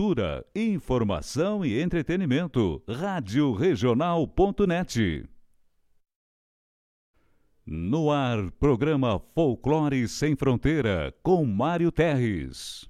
cultura, informação e entretenimento. Rádio Regional.net. No ar, programa Folclore Sem Fronteira, com Mário Terres.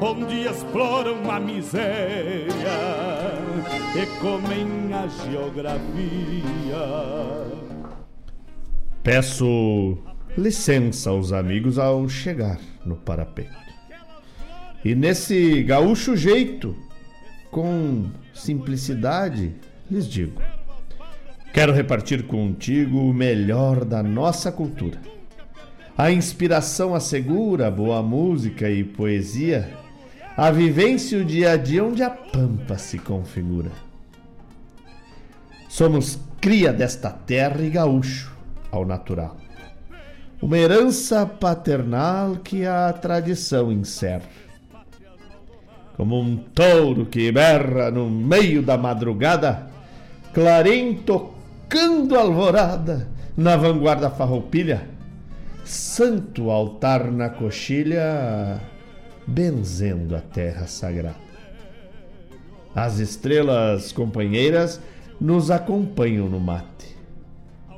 onde exploram a miséria e comem a geografia. Peço licença aos amigos ao chegar no parapeito. E nesse gaúcho jeito, com simplicidade, lhes digo: quero repartir contigo o melhor da nossa cultura. A inspiração assegura boa música e poesia, a vivência e o dia a dia onde a pampa se configura. Somos cria desta terra e gaúcho ao natural. Uma herança paternal que a tradição encerra. Como um touro que berra no meio da madrugada, clarim tocando alvorada na vanguarda farroupilha, santo altar na coxilha, benzendo a terra sagrada. As estrelas companheiras nos acompanham no mate.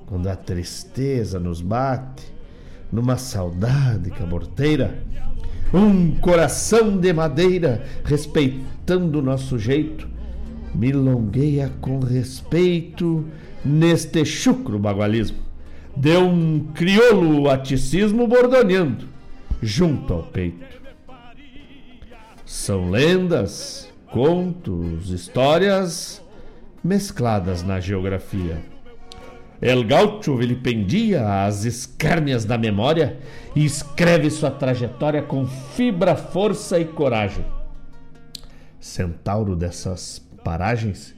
Quando a tristeza nos bate, numa saudade caborteira, um coração de madeira, respeitando o nosso jeito, milongueia com respeito neste chucro bagualismo. Deu um crioulo aticismo bordoneando junto ao peito. São lendas, contos, histórias mescladas na geografia. El Gaucho vilipendia as escárnias da memória e escreve sua trajetória com fibra, força e coragem. Centauro dessas paragens,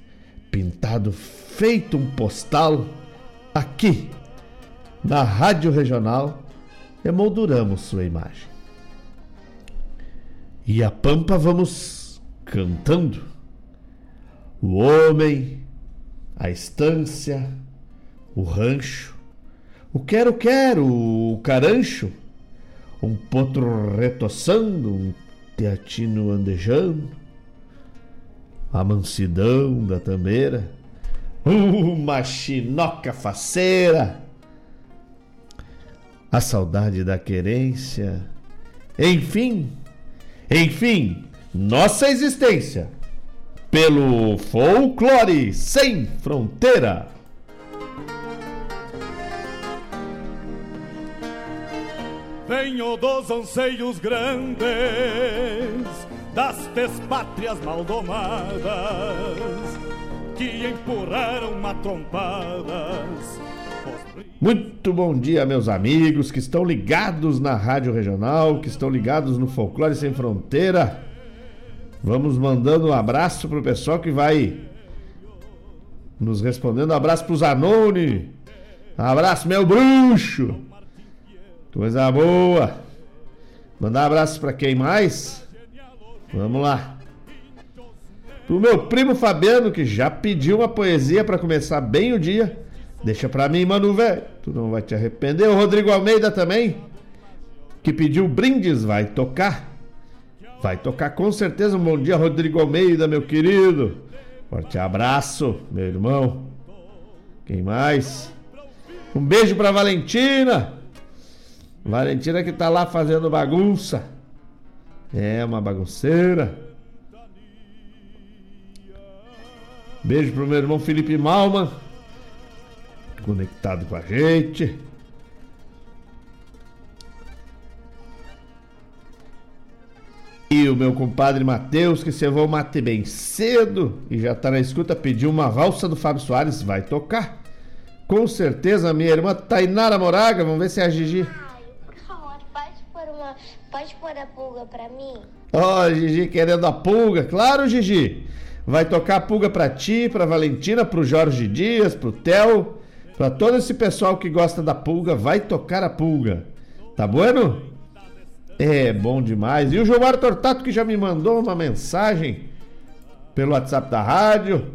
pintado feito um postal, aqui, na Rádio Regional, emolduramos sua imagem. E a pampa vamos cantando. O homem, a estância, o rancho, o quero-quero, o carancho, um potro retoçando, um teatino andejando, a mansidão da tambeira, uma chinoca faceira, a saudade da querência, enfim, enfim, nossa existência pelo folclore sem fronteira. Venho dos anseios grandes das pátrias maldomadas que empurraram matrompadas. Muito bom dia, meus amigos que estão ligados na Rádio Regional, que estão ligados no Folclore Sem Fronteira. Vamos mandando um abraço pro pessoal que vai nos respondendo. Um abraço pro Zanoni. Um abraço, meu bruxo. Coisa boa. Mandar um abraço para quem mais? Vamos lá. Pro meu primo Fabiano, que já pediu uma poesia para começar bem o dia. Deixa pra mim, mano, velho. Tu não vai te arrepender. O Rodrigo Almeida também, que pediu brindes, vai tocar. Vai tocar com certeza. Um bom dia, Rodrigo Almeida, meu querido. Forte abraço, meu irmão. Quem mais? Um beijo pra Valentina. Valentina que tá lá fazendo bagunça. É uma bagunceira. Beijo pro meu irmão Felipe Malman. Conectado com a gente. E o meu compadre Matheus, que cevou o mate bem cedo e já tá na escuta, pediu uma valsa do Fábio Soares, vai tocar. Com certeza, minha irmã Tainara Moraga, vamos ver se é a Gigi. Pode pôr a pulga pra mim? Ó, oh, Gigi querendo a pulga. Claro, Gigi. Vai tocar a pulga pra ti, pra Valentina, pro Jorge Dias, pro Theo, pra todo esse pessoal que gosta da pulga. Vai tocar a pulga. Tá bueno? É bom demais. E o Gilmar Tortato que já me mandou uma mensagem pelo WhatsApp da rádio.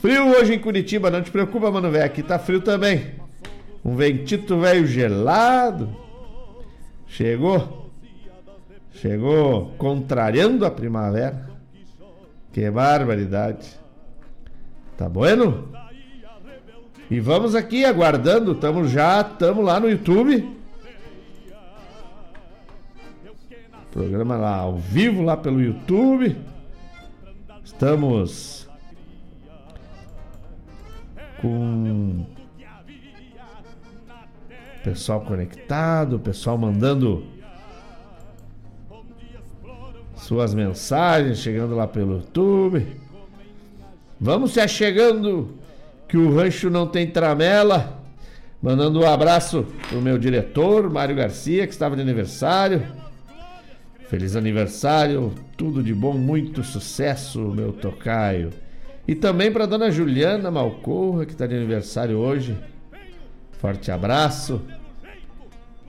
Frio hoje em Curitiba, não te preocupa, mano, velho. Aqui tá frio também. Um ventito velho gelado. Chegou. Chegou contrariando a primavera. Que barbaridade. Tá bueno? E vamos aqui aguardando, estamos já, estamos lá no YouTube. Programa lá ao vivo lá pelo YouTube. Estamos com pessoal conectado, pessoal mandando suas mensagens chegando lá pelo YouTube. Vamos se achegando que o rancho não tem tramela. Mandando um abraço pro meu diretor, Mário Garcia, que estava de aniversário. Feliz aniversário, tudo de bom, muito sucesso, meu tocaio. E também para dona Juliana Malcorra, que está de aniversário hoje. Forte abraço.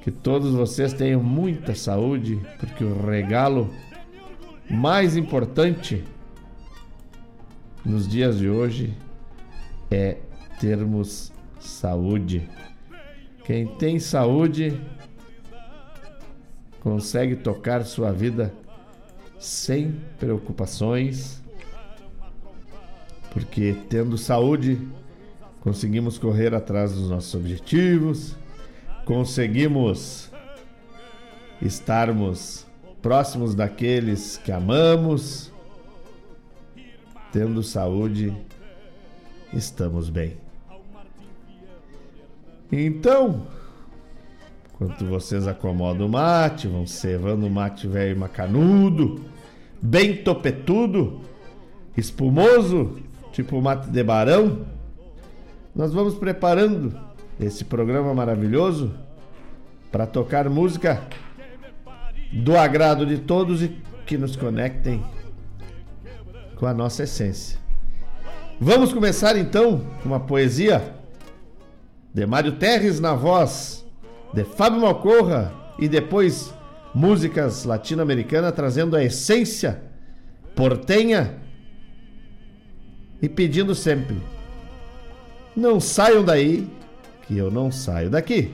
Que todos vocês tenham muita saúde, porque o regalo mais importante nos dias de hoje é termos saúde. Quem tem saúde consegue tocar sua vida sem preocupações, porque tendo saúde conseguimos correr atrás dos nossos objetivos, conseguimos estarmos próximos daqueles que amamos, tendo saúde, estamos bem. Então, enquanto vocês acomodam o mate, vão cevando o mate velho macanudo, bem topetudo, espumoso, tipo mate de barão, nós vamos preparando desse programa maravilhoso para tocar música do agrado de todos e que nos conectem com a nossa essência. Vamos começar então uma poesia de Mário Terres na voz de Fábio Malcorra e depois músicas latino-americanas trazendo a essência portenha e pedindo sempre: não saiam daí, que eu não saio daqui.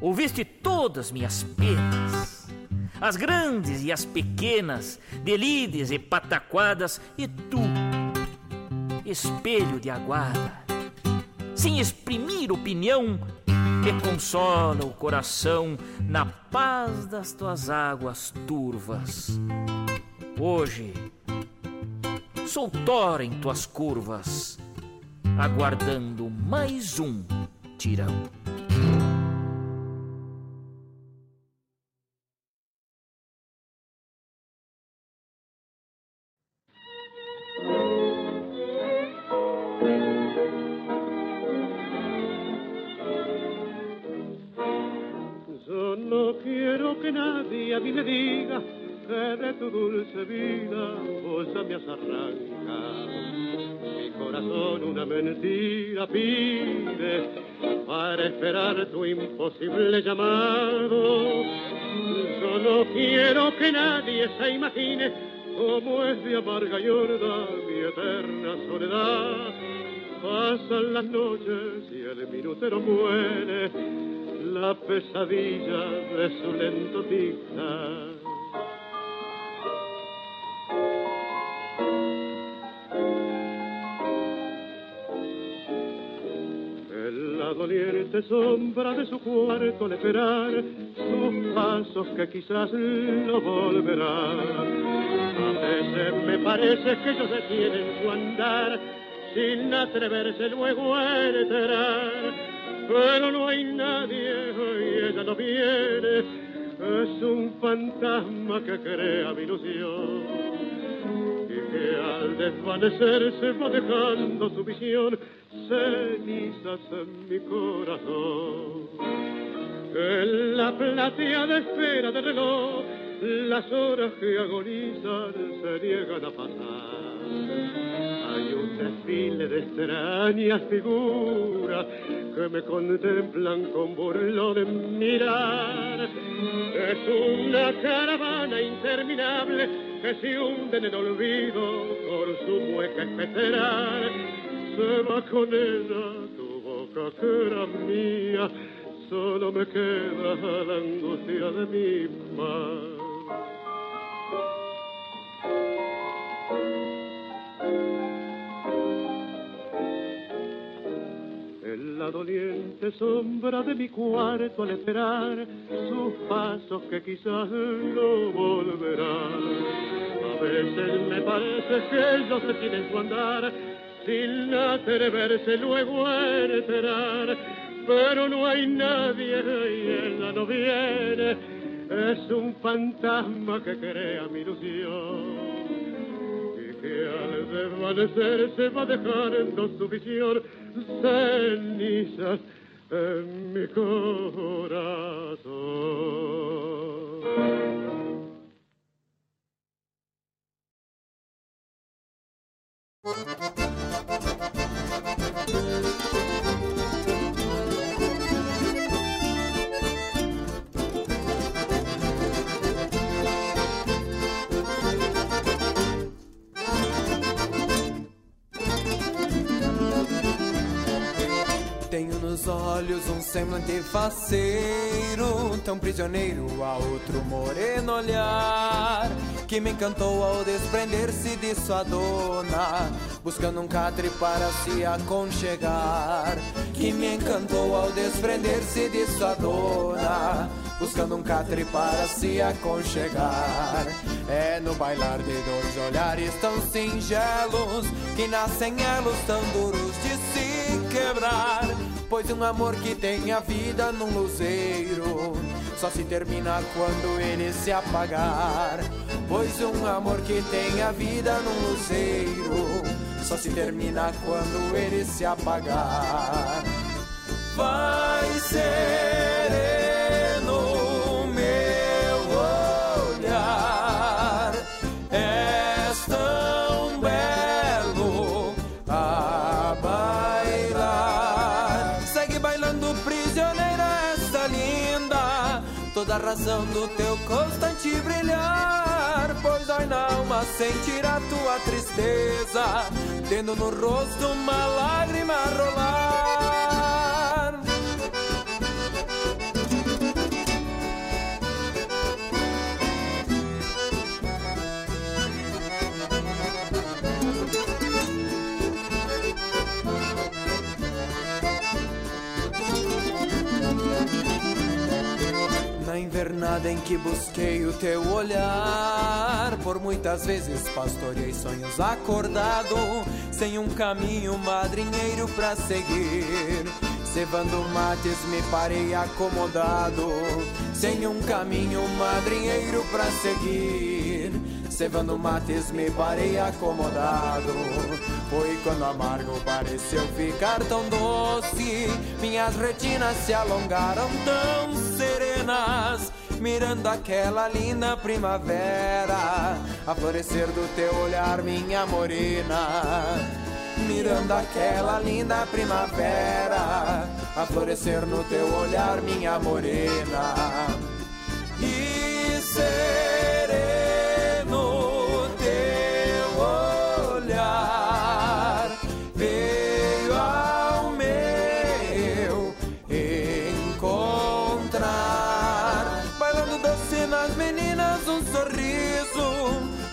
Ouviste todas minhas penas, as grandes e as pequenas, delides e pataquadas, e tu, espelho de aguarda, sem exprimir opinião, me consola o coração na paz das tuas águas turvas. Hoje, sou tora em tuas curvas, aguardando mais um tirão. Tu dulce vida vos me has arrancado. Mi corazón una mentira pide para esperar tu imposible llamado. Yo no quiero que nadie se imagine cómo es de amarga y mi eterna soledad. Pasan las noches y el minutero muere la pesadilla de su lento dictar. La doliente sombra de su cuarto al esperar sus pasos que quizás lo volverán. A veces me parece que ellos detienen su andar sin atreverse luego a enterar pero no hay nadie y ella no viene, es un fantasma que crea mi ilusión. Y que al desvanecerse va dejando su visión. Cenizas en mi corazón. En la plateada espera del reloj, las horas que agonizan se niegan a pasar. Hay un desfile de extrañas figuras que me contemplan con burlón en mirar. Es una caravana interminable que se hunde en el olvido por su mueca espectral. Se va con ella tu boca que era mía, solo me queda la angustia de mi mar. En la doliente sombra de mi cuarto al esperar sus pasos que quizás no volverán. A veces me parece que ellos se tienen su andar sin atreverse luego a enterar. Pero no hay nadie y ella no viene, es un fantasma que crea mi ilusión que al desvanecer se va dejando su visión cenizas en mi corazón. Tenho nos olhos um semblante faceiro, tão prisioneiro a outro moreno olhar, que me encantou ao desprender-se de sua dona, buscando um catre para se aconchegar. Que me encantou ao desprender-se de sua dona, buscando um catre para se aconchegar. É no bailar de dois olhares tão singelos que nascem elos tão duros de se quebrar. Pois um amor que tem a vida num luzeiro só se termina quando ele se apagar. Pois um amor que tem a vida num luzeiro só se termina quando ele se apagar. Vai sereno razão do teu constante brilhar. Pois dói na alma sentir a tua tristeza, tendo no rosto uma lágrima rolar. Na invernada em que busquei o teu olhar, por muitas vezes pastoreei sonhos acordado, sem um caminho madrinheiro pra seguir. Cevando mates me parei acomodado, sem um caminho madrinheiro pra seguir. Cevando mates me parei acomodado. Foi quando amargo pareceu ficar tão doce. Minhas retinas se alongaram tão serenas. Mirando aquela linda primavera, a florescer do teu olhar, minha morena. Mirando aquela linda primavera, a florescer no teu olhar, minha morena. E sereno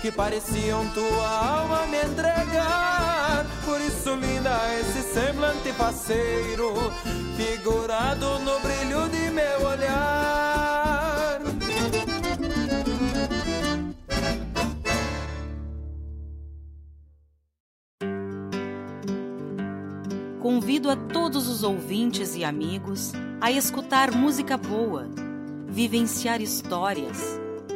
que pareciam tua alma me entregar. Por isso, linda, esse semblante faceiro, figurado no brilho de meu olhar. Convido a todos os ouvintes e amigos a escutar música boa, vivenciar histórias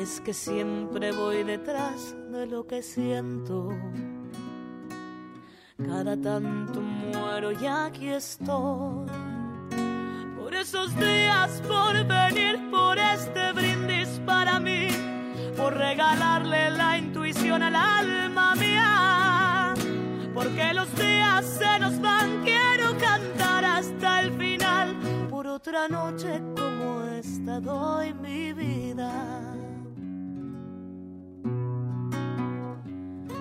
Es que siempre voy detrás de lo que siento. Cada tanto muero y aquí estoy. Por esos días, por venir, por este brindis para mí, por regalarle la intuición al alma mía. Porque los días se nos van, quiero cantar hasta el final. Por otra noche como esta doy mi vida.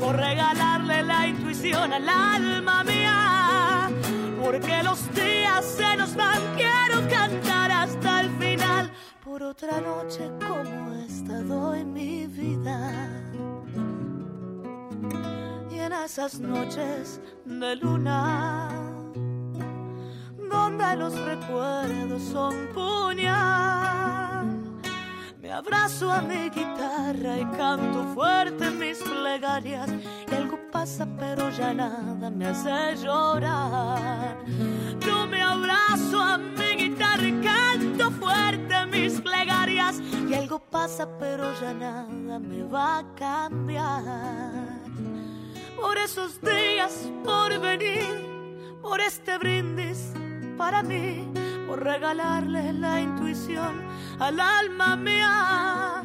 por regalarle la intuición al alma mía. Porque los días se nos van, quiero cantar hasta el final. Por otra noche como esta doy mi vida. Y en esas noches de luna, donde los recuerdos son puñal abrazo a mi guitarra y canto fuerte mis plegarias. Y algo pasa, pero ya nada me hace llorar. Yo me abrazo a mi guitarra y canto fuerte mis plegarias. Y algo pasa, pero ya nada me va a cambiar. Por esos días, por venir, por este brindis para mí, por regalarle la intuición al alma mía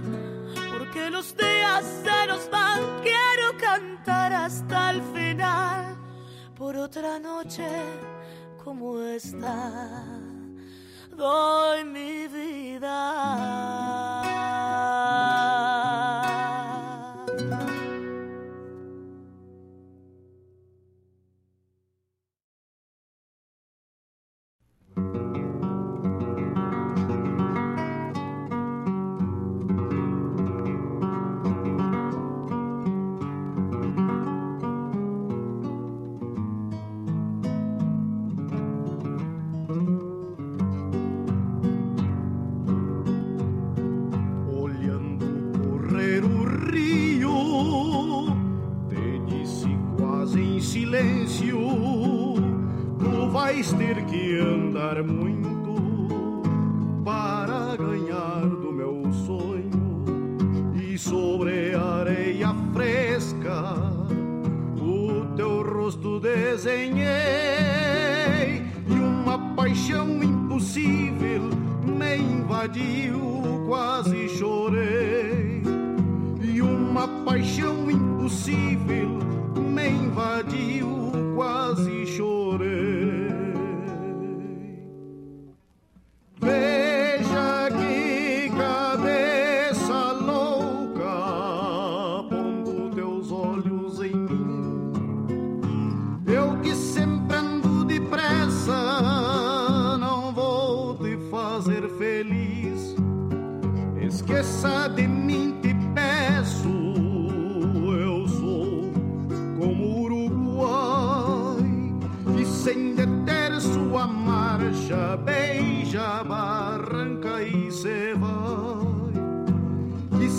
que los días se nos van, quiero cantar hasta el final por otra noche como esta. Doy mi vida. Vais ter que andar muito para ganhar do meu sonho. E sobre a areia fresca o teu rosto desenhei e uma paixão impossível me invadiu, quase chorei. E uma paixão impossível me invadiu, quase chorei.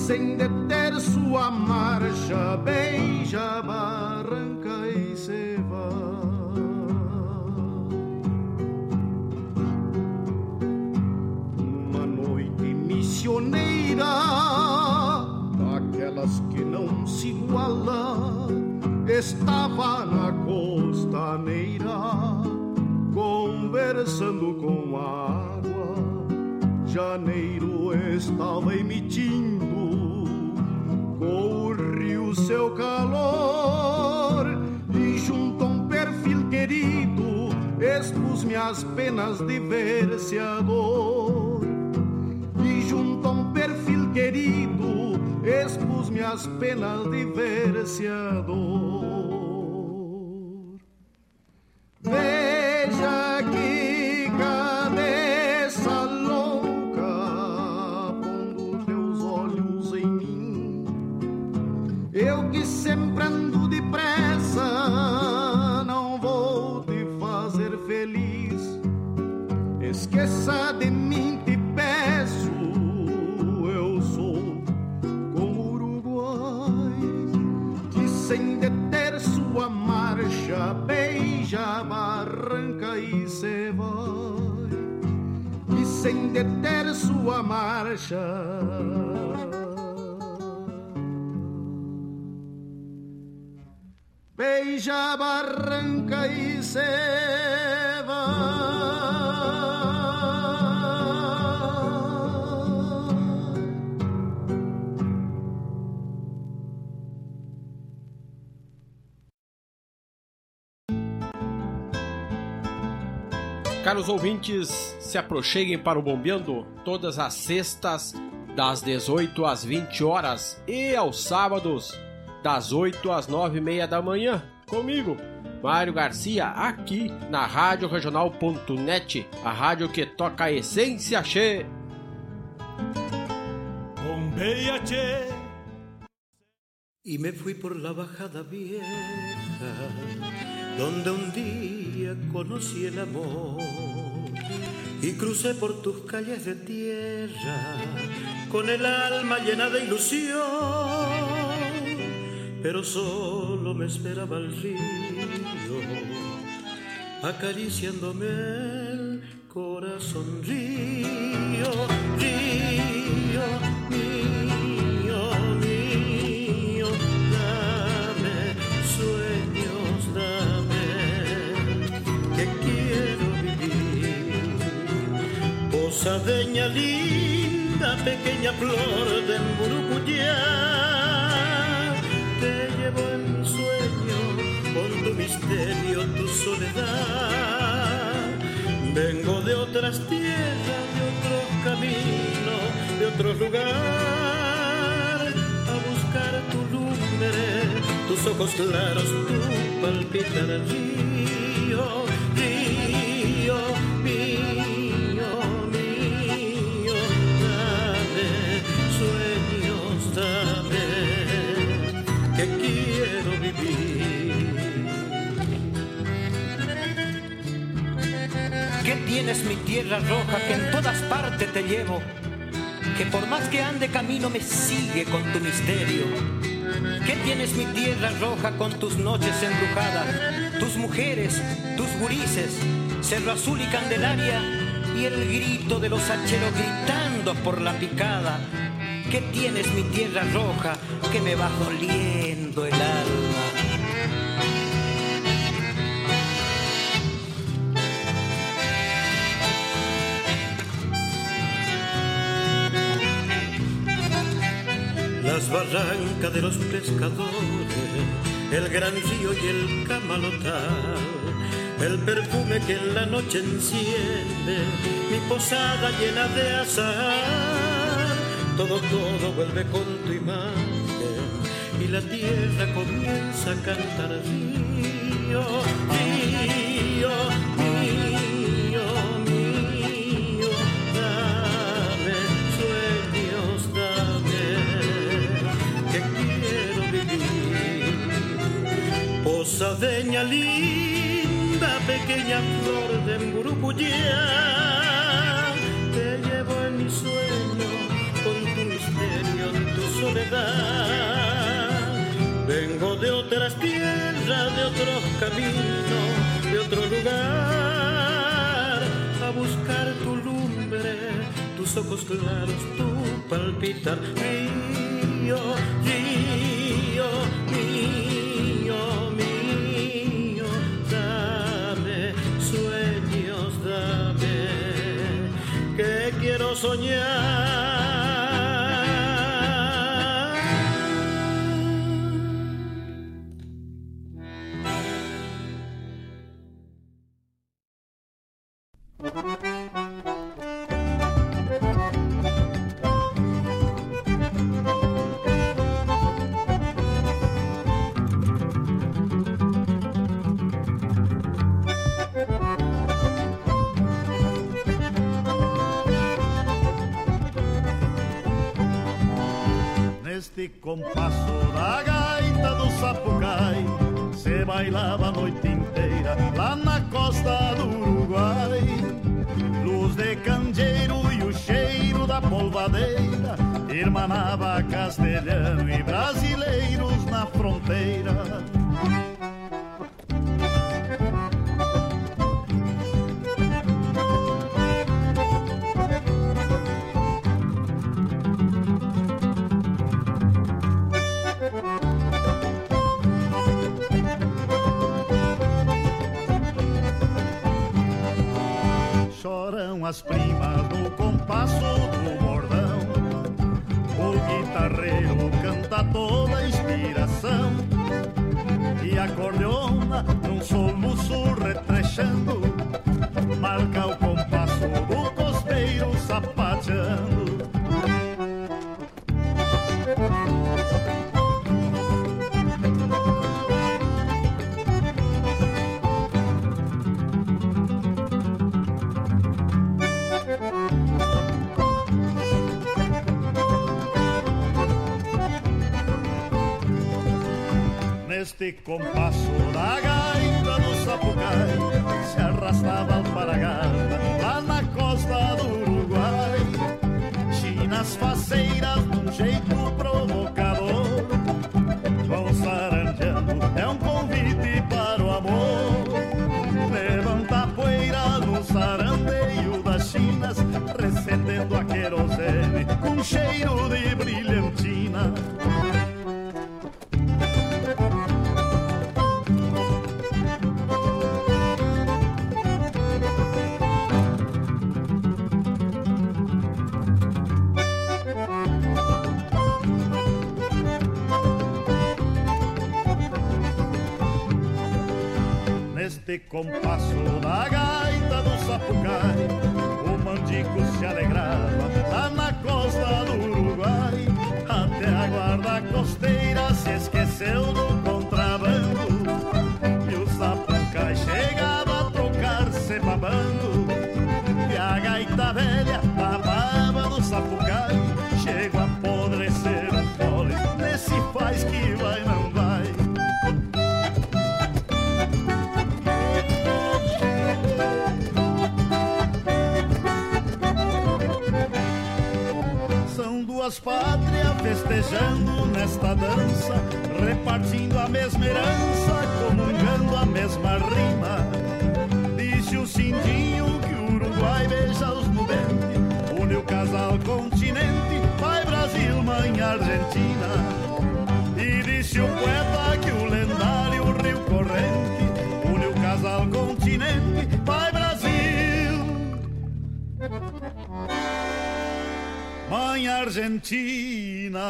Sem deter sua marcha, beija, barranca e se vai. Uma noite missioneira daquelas que não se iguala, estava na costaneira, conversando com a água. Janeiro estava emitindo com o rio seu calor, e junto a um perfil querido, expus minhas penas de verseador. E junto a um perfil querido, expus minhas penas de verseador. Veja que sem deter sua marcha. Beija, barranca e se vai. Caros ouvintes, se aproxeguem para o Bombeando todas as sextas, das 18 às 20 horas e aos sábados, das 8 às 9 e meia da manhã, comigo, Mário Garcia, aqui na Rádio Regional.net, a rádio que toca a essência che. Bombeia, che. Y me fui por la bajada vieja, donde un día conocí el amor. Y crucé por tus calles de tierra, con el alma llena de ilusión. Pero solo me esperaba el río, acariciándome el corazón. Río, río, Posadeña linda pequeña flor de Murucuyá. Te llevo en sueño con tu misterio, tu soledad. Vengo de otras tierras, de otros caminos, de otro lugar, a buscar tu lumbre, tus ojos claros, tu palpitar río ¿Qué tienes mi tierra roja que en todas partes te llevo? Que por más que ande camino me sigue con tu misterio. ¿Qué tienes mi tierra roja con tus noches embrujadas? Tus mujeres, tus gurises, Cerro Azul y Candelaria y el grito de los hacheros gritando por la picada. ¿Qué tienes mi tierra roja que me va doliendo el alma? Las barrancas de los pescadores, el gran río y el camalotal, el perfume que en la noche enciende mi posada llena de azar. Todo, todo vuelve con tu imagen y la tierra comienza a cantar río, Posadeña linda, pequeña flor de Mburupuyá, te llevo en mi sueño con tu misterio, tu soledad. Vengo de otras tierras, de otros caminos, de otro lugar, a buscar tu lumbre, tus ojos claros, tu palpitar. Río, río, soñar. Polvadeira Irmanava castelhano Neste compasso da gaita do Sapucai Se arrastava compasso da gaita do sapucai, nesta dança, repartindo a mesma herança, comungando a mesma rima. Disse o Cindinho que o Uruguai beija os no dente, une o casal continente, pai Brasil, mãe Argentina. Mãe Argentina.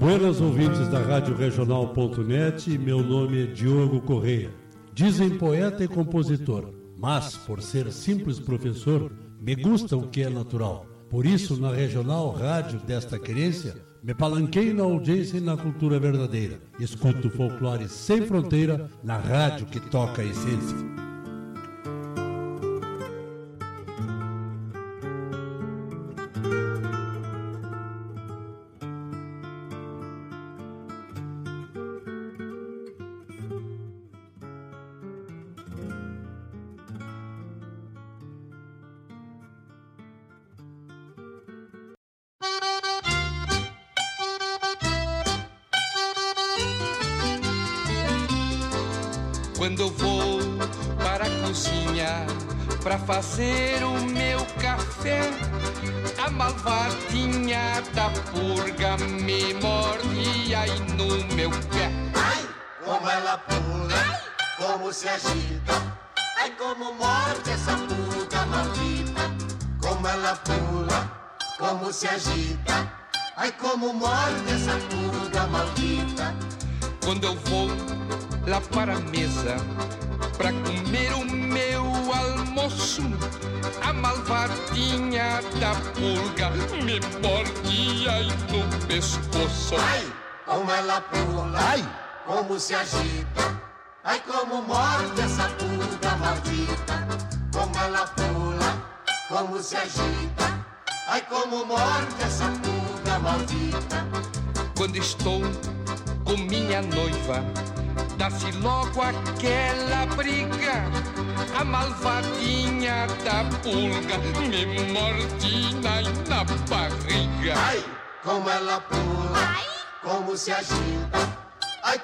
Buenas ouvintes da Rádio Regional.net, meu nome é Diogo Correia. Dizem poeta e compositor, mas por ser simples professor, me gusta o que é natural. Por isso, na regional rádio desta querência, me palanquei na audiência e na cultura verdadeira. Escuto folclore sem fronteira na rádio que toca a essência. Se agita. Ai, como morde essa pulga maldita. Como ela pula, como se agita. Ai, como morde essa pulga maldita. Quando estou com minha noiva, dá-se logo aquela briga. A malvadinha da pulga me morde aí na barriga. Ai, como ela pula, como se agita.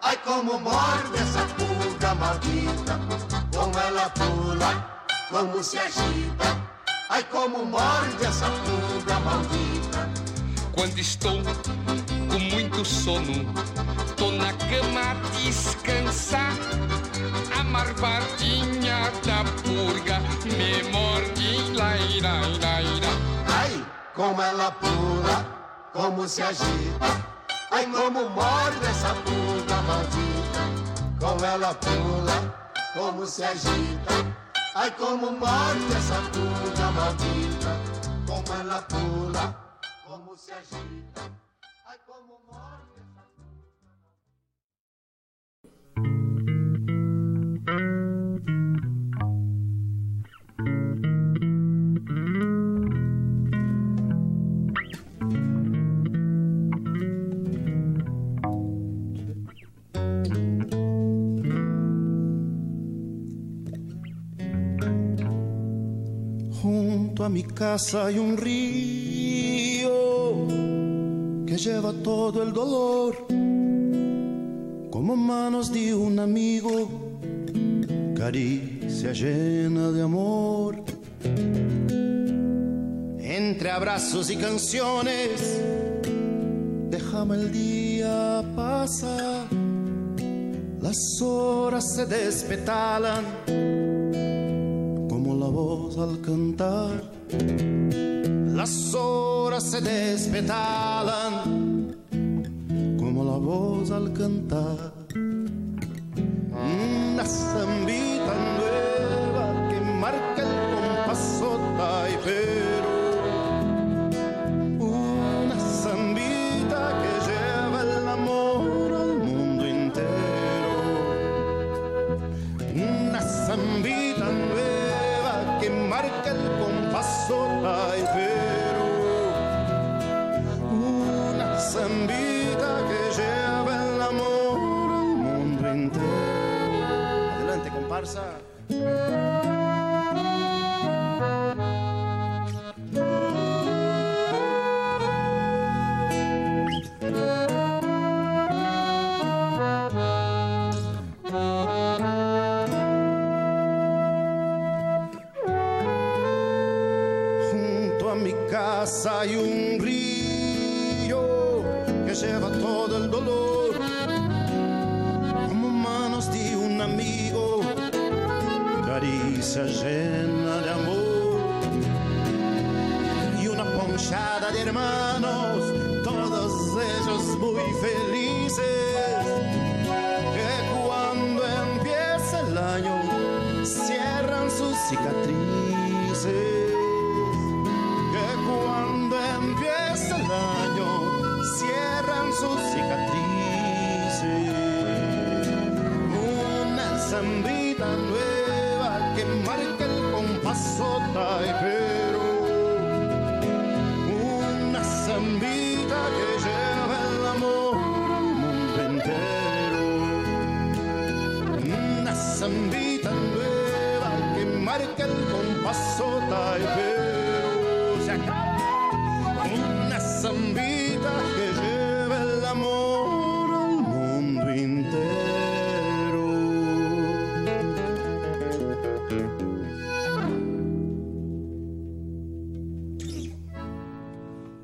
Ai, como morde essa pulga maldita. Como ela pula, como se agita. Ai, como morde essa pulga maldita. Quando estou com muito sono, tô na cama a descansar. A marvadinha da purga me morde, laira, laira. Ai, como ela pula, como se agita. Ai, como morde essa pulga maldita. Como ela pula, como se agita. Ai, como morde essa pulga maldita. Como ela pula, como se agita. Junto a mi casa hay un río que lleva todo el dolor como manos de un amigo, caricia llena de amor. Entre abrazos y canciones, déjame el día pasar. Las horas se despetalan al cantar. Las horas se despetalan como la voz al cantar.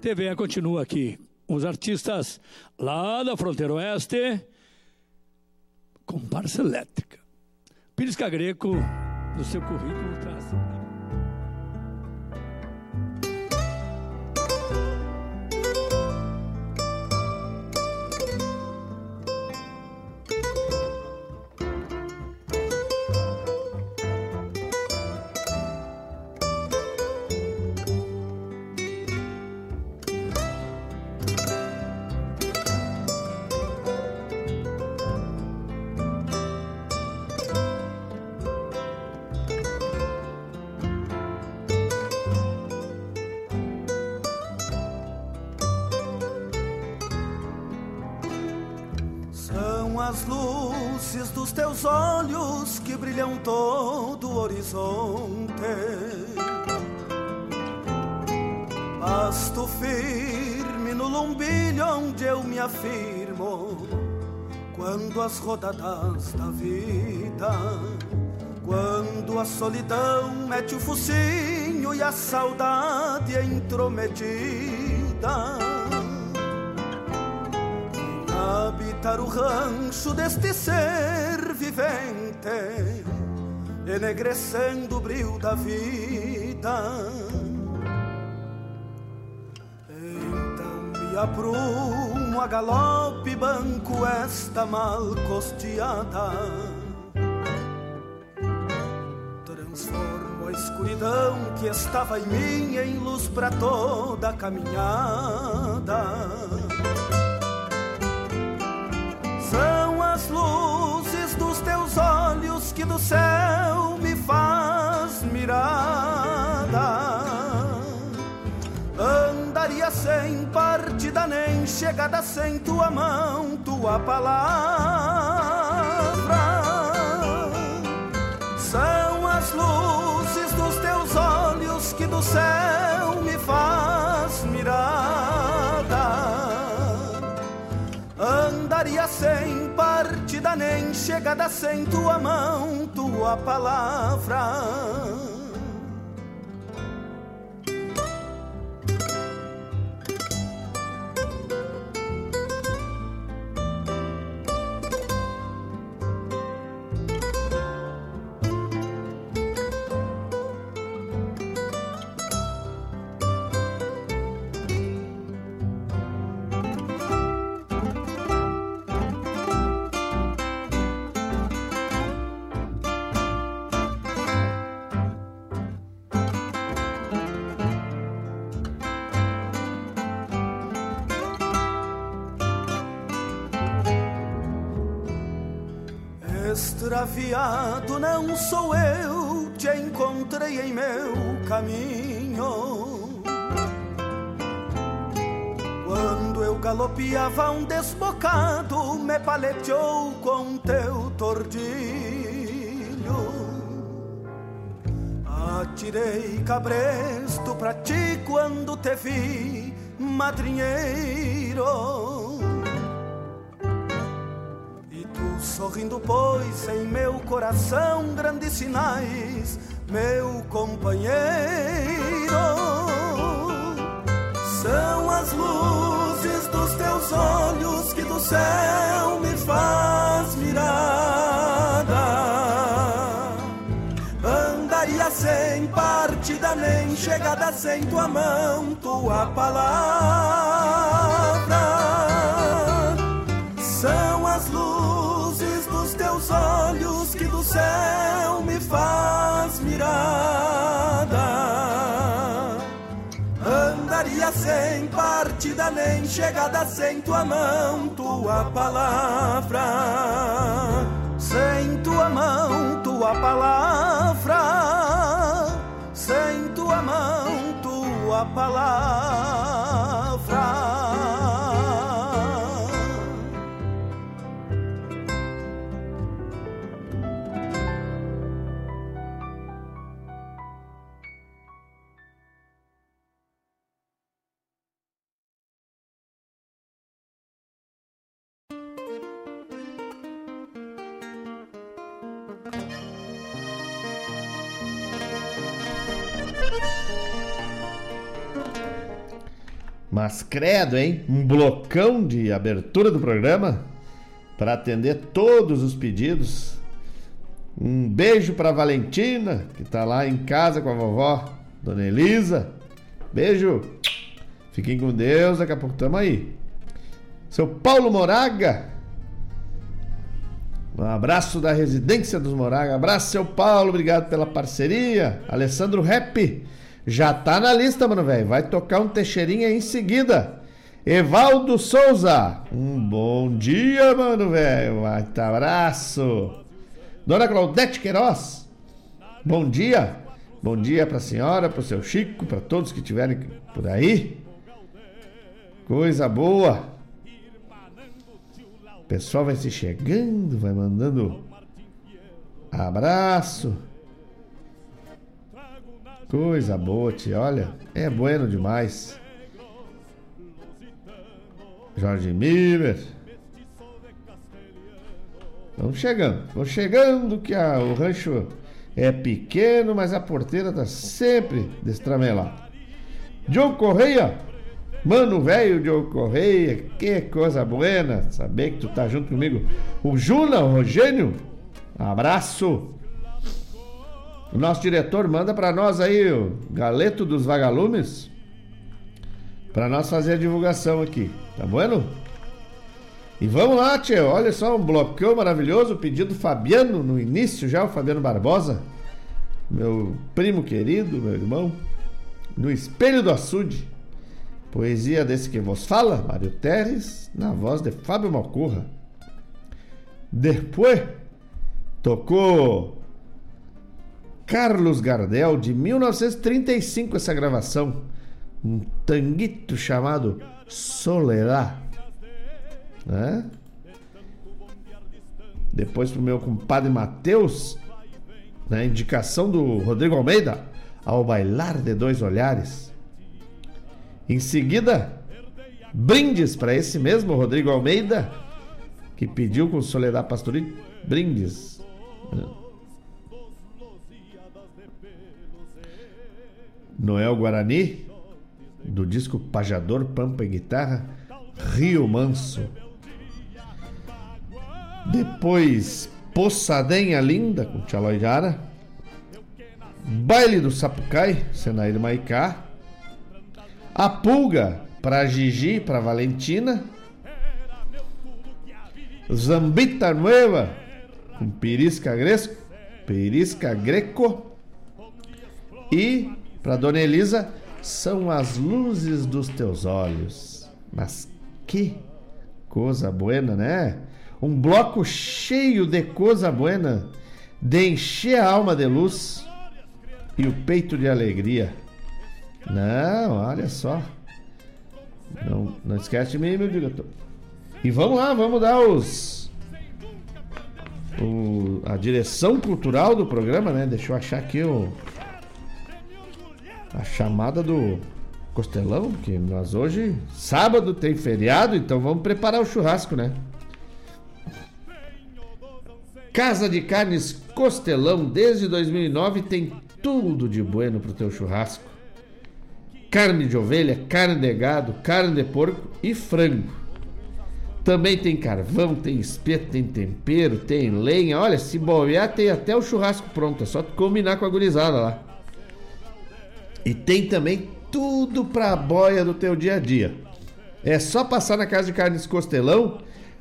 TV continua aqui. Os artistas lá da fronteira oeste, comparsa elétrica. Pires Cagreco, no seu currículo, traz. Rodadas da vida, quando a solidão mete o focinho e a saudade é intrometida habitar o rancho deste ser vivente, enegrecendo o brilho da vida. Então me aprumo a galope, banco esta mal costeada. Transformo a escuridão que estava em mim em luz para toda a caminhada. São as luzes dos teus olhos que do céu me faz mirada. Andaria sem nem chegada sem tua mão, tua palavra. São as luzes dos teus olhos do céu me faz mirada. Andaria sem partida nem chegada sem tua mão, tua palavra. Não sou eu, te encontrei em meu caminho. Quando eu galopeava um desbocado, me paleteou com teu tordilho. Atirei cabresto pra ti quando te vi, madrinheiro. Sorrindo, pois em meu coração grandes sinais, meu companheiro. São as luzes dos teus olhos que do céu me faz mirada. Andaria sem partida nem chegada sem tua mão, tua palavra. Faz mirada. Andaria sem partida nem chegada sem tua mão, tua palavra. Sem tua mão, tua palavra. Sem tua mão, tua palavra. Mas credo, hein? Um blocão de abertura do programa para atender todos os pedidos. Um beijo para Valentina, que tá lá em casa com a vovó, Dona Elisa. Beijo. Fiquem com Deus, daqui a pouco tamo aí. Seu Paulo Moraga. Um abraço da residência dos Moraga. Abraço, seu Paulo. Obrigado pela parceria. Alessandro Rep. Já tá na lista, mano, velho. Vai tocar um Teixeirinha em seguida. Evaldo Souza. Um bom dia, mano, velho. Um abraço. Dona Claudete Queiroz. Bom dia. Bom dia pra senhora, pro seu Chico, para todos que estiverem por aí. Coisa boa. O pessoal vai se chegando, vai mandando abraço. Coisa boa, tia. Olha, é bueno demais. Jorge Miller. Vamos chegando. Vamos chegando que a, o rancho é pequeno, mas a porteira tá sempre destramelada. Diogo Correia. Mano velho Diogo Correia. Que coisa buena saber que tu tá junto comigo. O Juna, o Rogênio. Abraço. O nosso diretor manda para nós aí o galeto dos vagalumes para nós fazer a divulgação aqui, tá bueno? E vamos lá, tia, olha só um blocão maravilhoso, pedido Fabiano no início já, o Fabiano Barbosa, meu primo querido, meu irmão, no Espelho do Açude. Poesia desse que vos fala, Mário Terres, na voz de Fábio Malcorra. Depois tocou Carlos Gardel, de 1935, essa gravação. Um tanguito chamado Soledad. Né? Depois pro meu compadre Matheus, na né? indicação do Rodrigo Almeida, ao bailar de dois olhares. Em seguida, brindes para esse mesmo Rodrigo Almeida, que pediu com Soledad Pastoril brindes. Noel Guarani, do disco Pajador, Pampa e Guitarra, Rio Manso. Depois, Poçadenha Linda, com Tchaloi Jara. Baile do Sapucai, Senaíra Maicá. A Pulga, para Gigi, para Valentina. Zambita Nueva, com Pirisca Gresco, Pirisca Greco. E, para Dona Elisa, são as luzes dos teus olhos. Mas que coisa buena, né? Um bloco cheio de coisa buena, de encher a alma de luz e o peito de alegria. Não, olha só. Não, não esquece de mim, meu diretor. E vamos lá, vamos dar os. O, a direção cultural do programa, né? Deixa eu achar aqui o. A chamada do Costelão, que nós hoje, sábado, tem feriado, então vamos preparar o churrasco, né? Casa de Carnes Costelão, desde 2009, tem tudo de bueno pro teu churrasco. Carne de ovelha, carne de gado, carne de porco e frango. Também tem carvão, tem espeto, tem tempero, tem lenha. Olha, se bobear, tem até o churrasco pronto. É só combinar com a gurizada lá. E tem também tudo pra boia do teu dia a dia. É só passar na Casa de Carnes Costelão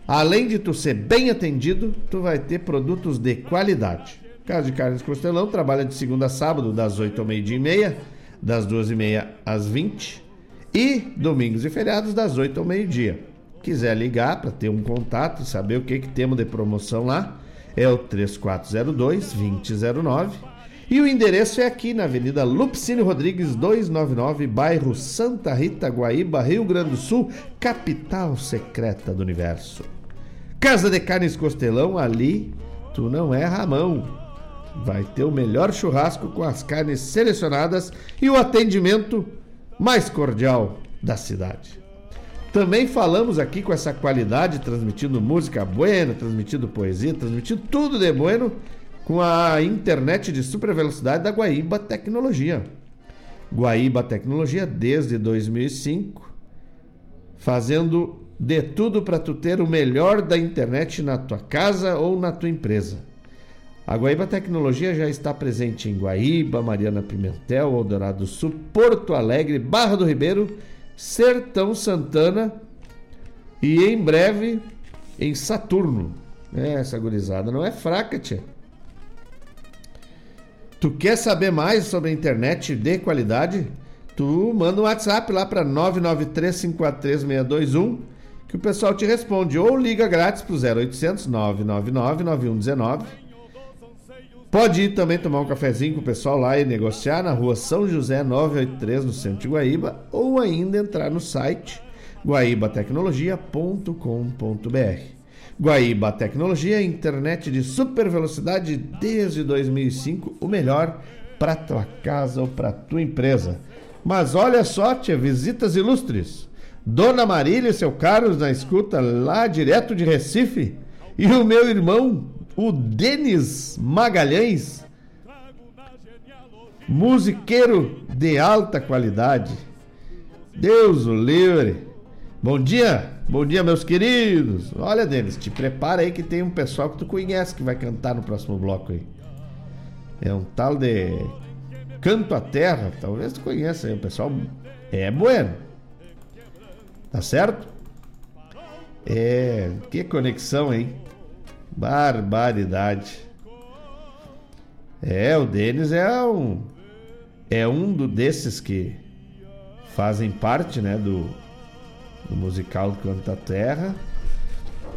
Além de tu ser bem atendido, tu vai ter produtos de qualidade. Casa de Carnes Costelão trabalha de segunda a sábado, das 8 ao meio-dia e meia, das 2 e meia às 20 e domingos e feriados, das 8 ao meio-dia. Quiser ligar para ter um contato e saber o que, que temos de promoção lá, é o 3402 2009 e o endereço é aqui na Avenida Lupicínio Rodrigues 299, bairro Santa Rita, Guaíba, Rio Grande do Sul, capital secreta do universo. Casa de Carnes Costelão, ali tu não erra a mão. Vai ter o melhor churrasco com as carnes selecionadas e o atendimento mais cordial da cidade. Também falamos aqui com essa qualidade, transmitindo música buena, transmitindo poesia, transmitindo tudo de bueno com a internet de super velocidade da Guaíba Tecnologia. Guaíba Tecnologia desde 2005, fazendo de tudo para tu ter o melhor da internet na tua casa ou na tua empresa. A Guaíba Tecnologia já está presente em Guaíba, Mariana Pimentel, Eldorado do Sul, Porto Alegre, Barra do Ribeiro, Sertão Santana e em breve em Saturno. É, essa gurizada não é fraca, tia. Tu quer saber mais sobre a internet de qualidade? Tu manda um WhatsApp lá para 993-543-621 que o pessoal te responde. Ou liga grátis pro 0800 999 9119. Pode ir também tomar um cafezinho com o pessoal lá e negociar na rua São José 983, no centro de Guaíba, ou ainda entrar no site guaibatecnologia.com.br. Guaíba Tecnologia, internet de super velocidade desde 2005, o melhor para tua casa ou para tua empresa. Mas olha só, tia, visitas ilustres. Dona Marília e seu Carlos na escuta lá direto de Recife. E o meu irmão, o Denis Magalhães, musiqueiro de alta qualidade. Deus o livre. Bom dia, bom dia, meus queridos. Olha, Denis, te prepara aí que tem um pessoal que tu conhece que vai cantar no próximo bloco aí. É um tal de Canto à Terra, talvez tu conheça aí, o pessoal é bueno. Tá certo? É, que conexão, hein? Barbaridade. É, o Denis é um é um do desses que fazem parte, né, do do musical Canta Terra.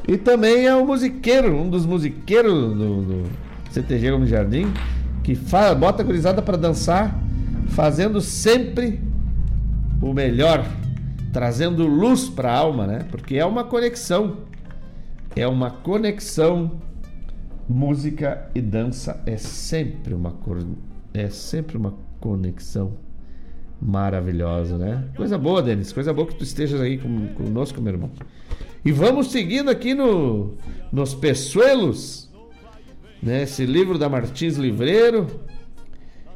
E também é um musiqueiro, um dos musiqueiros do, do CTG Gomes Jardim, que bota a gurizada para dançar, fazendo sempre o melhor, trazendo luz para a alma, né? Porque é uma conexão. É uma conexão. Música e dança é sempre uma é sempre uma conexão maravilhosa, né? Coisa boa, Denis. Coisa boa que tu estejas aí com, conosco, meu irmão. E vamos seguindo aqui no, nos Peçuelos, né? Esse livro da Martins Livreiro,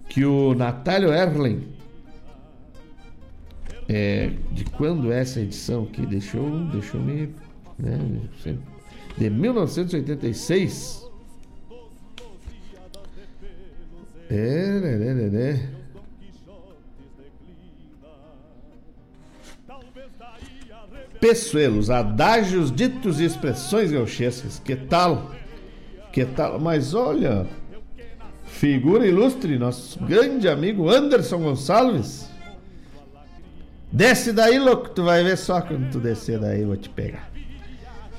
que o Natálio Erlen. É, de quando é essa edição aqui? Deixou, deixou me. Né? De 1986. É, né, né, né, né. Peçoelos, adágios, ditos e expressões gauchescas. Que tal? Que tal? Mas olha, figura ilustre, nosso grande amigo Anderson Gonçalves. Desce daí, louco, tu vai ver só quando tu descer daí, eu vou te pegar.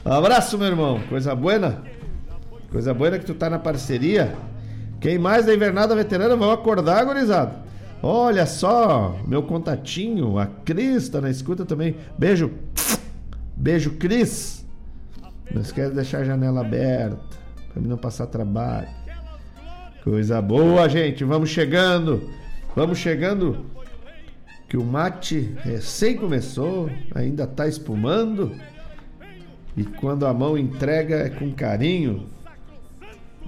Um abraço, meu irmão. Coisa boa. Coisa boa que tu tá na parceria. Quem mais da invernada veterana vão acordar, gurizada. Olha só, meu contatinho, a Cris tá na escuta também. Beijo. Beijo, Cris. Não esquece de deixar a janela aberta para mim não passar trabalho. Coisa boa, gente. Vamos chegando. Vamos chegando. Que o mate recém começou, ainda tá espumando. E quando a mão entrega é com carinho.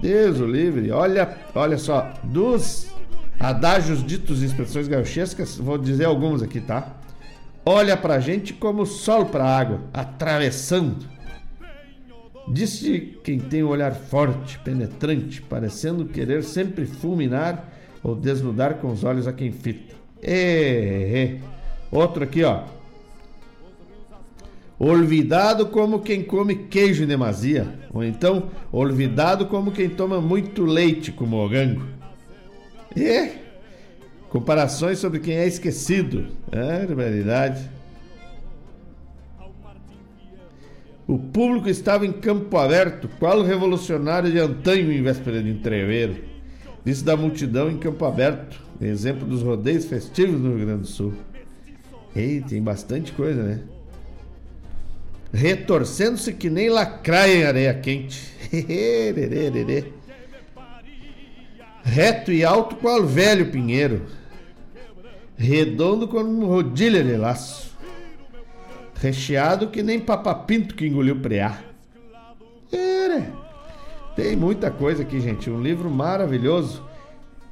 Deus o livre. Olha, olha só, dos adágios ditos e expressões gauchescas, vou dizer alguns aqui, tá? Olha pra gente como o sol pra água, atravessando. Disse quem tem um olhar forte, penetrante, parecendo querer sempre fulminar ou desnudar com os olhos a quem fita. É, é. Outro aqui, ó. Olvidado como quem come queijo em demasia. Ou então, olvidado como quem toma muito leite com mogango. É. Comparações sobre quem é esquecido. É, verdade. O público estava em campo aberto, qual revolucionário de antanho em véspera de entreveiro. Disse da multidão em campo aberto, exemplo dos rodeios festivos no Rio Grande do Sul. Ei, tem bastante coisa, né? Retorcendo-se que nem lacraia em areia quente. Reto e alto qual velho pinheiro redondo como rodilha de laço, recheado que nem papapinto que engoliu preá. Era. Tem muita coisa aqui, gente. Um livro maravilhoso.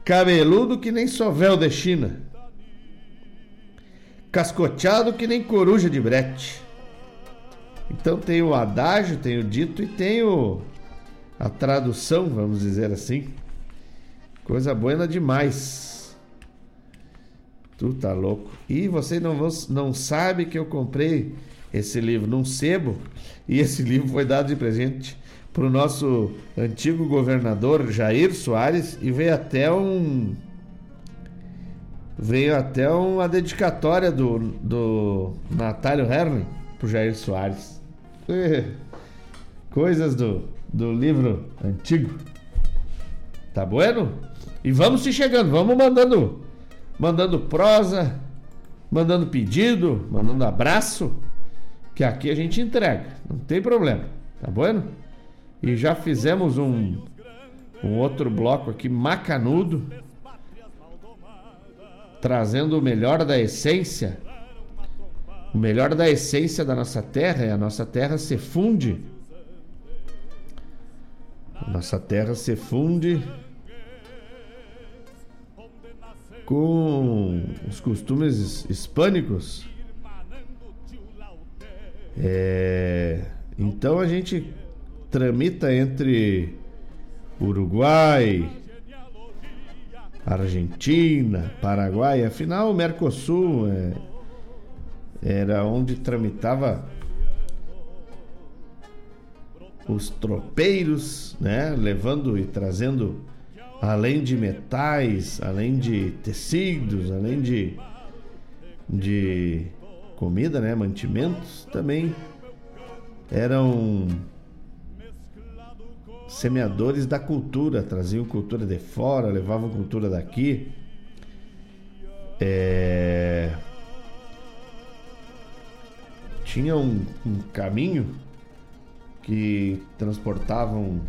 Cabeludo que nem sovel de China. Cascoteado que nem coruja de brete. Então tem o adágio, tem o dito e tem o, a tradução, vamos dizer assim. Coisa boa demais. Tu tá louco. E você não, não sabe que eu comprei esse livro num sebo e esse livro foi dado de presente para o nosso antigo governador Jair Soares e veio até um veio até uma dedicatória do, do Natálio Herling pro Jair Soares. Coisas do, do livro antigo. Tá bueno? E vamos se chegando, vamos mandando mandando prosa, mandando pedido, mandando abraço, que aqui a gente entrega, não tem problema, tá bom? E já fizemos um, um outro bloco aqui macanudo, trazendo o melhor da essência, o melhor da essência da nossa terra, e a nossa terra se funde. A nossa terra se funde com os costumes hispânicos. É, então a gente tramita entre Uruguai, Argentina, Paraguai, afinal o Mercosul é, era onde tramitava os tropeiros, né, levando e trazendo além de metais, além de tecidos, além de, de comida, né, mantimentos, também eram semeadores da cultura, traziam cultura de fora, levavam cultura daqui. É... Tinha um, um caminho que transportavam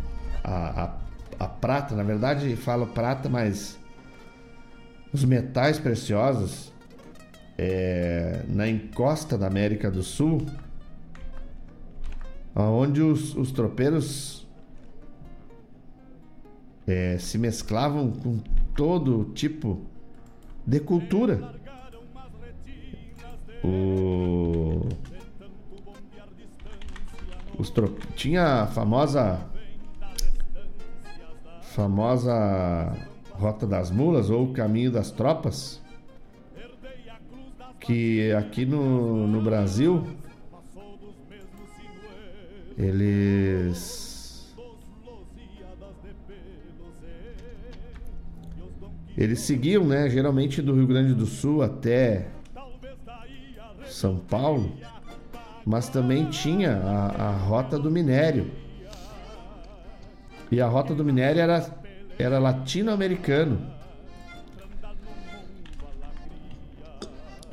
a, a a prata, na verdade falo prata, mas os metais preciosos é, na encosta da América do Sul, onde os, os tropeiros é, se mesclavam com todo tipo de cultura. O, os tro, tinha a famosa famosa Rota das Mulas ou Caminho das Tropas, que aqui no, no Brasil eles eles seguiam, né, geralmente do Rio Grande do Sul até São Paulo, mas também tinha a, a rota do minério. E a rota do minério era, era latino-americano.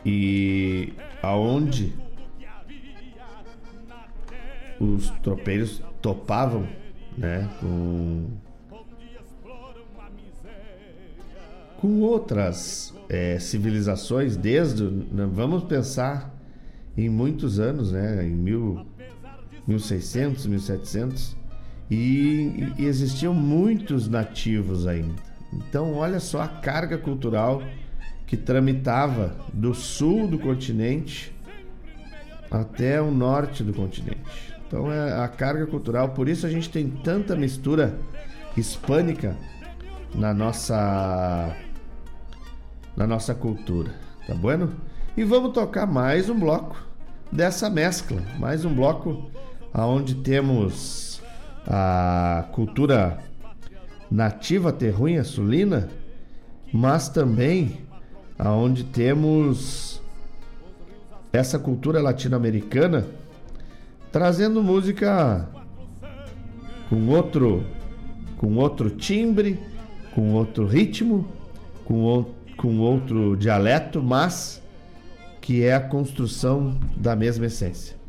E aonde os tropeiros topavam, né, com com outras é, civilizações desde né, vamos pensar em muitos anos, né, em mil, 1600, 1700 e, e existiam muitos nativos ainda. Então, olha só a carga cultural que tramitava do sul do continente até o norte do continente. Então é a carga cultural, por isso a gente tem tanta mistura hispânica na nossa na nossa cultura, tá bueno? E vamos tocar mais um bloco dessa mescla, mais um bloco aonde temos a cultura nativa terruinha sulina, mas também aonde temos essa cultura latino-americana trazendo música com outro com outro timbre, com outro ritmo, com, com outro dialeto, mas que é a construção da mesma essência.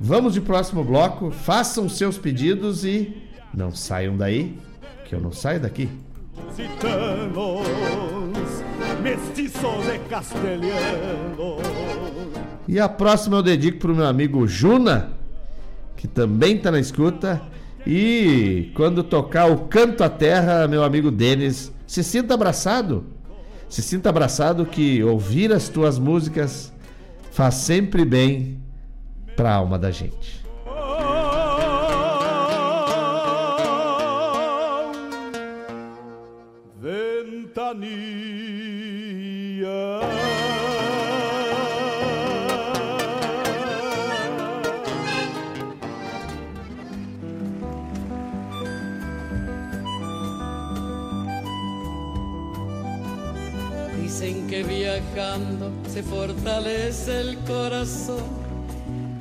Vamos de próximo bloco, façam seus pedidos e não saiam daí, que eu não saio daqui. E a próxima eu dedico para o meu amigo Juna, que também está na escuta. E quando tocar o Canto à Terra, meu amigo Denis, se sinta abraçado. Se sinta abraçado que ouvir as tuas músicas faz sempre bem para a alma da gente. Ventania. Dicen que viajando se fortalece el corazón,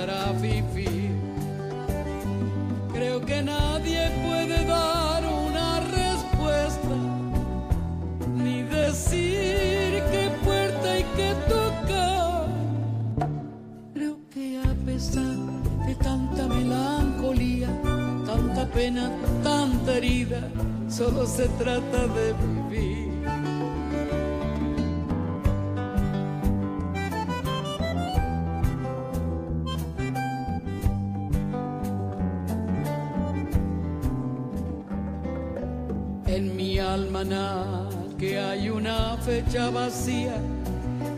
para vivir. Creo que nadie puede dar una respuesta, ni decir qué puerta hay que tocar. Creo que a pesar de tanta melancolía, tanta pena, tanta herida, solo se trata de vivir. Que hay una fecha vacía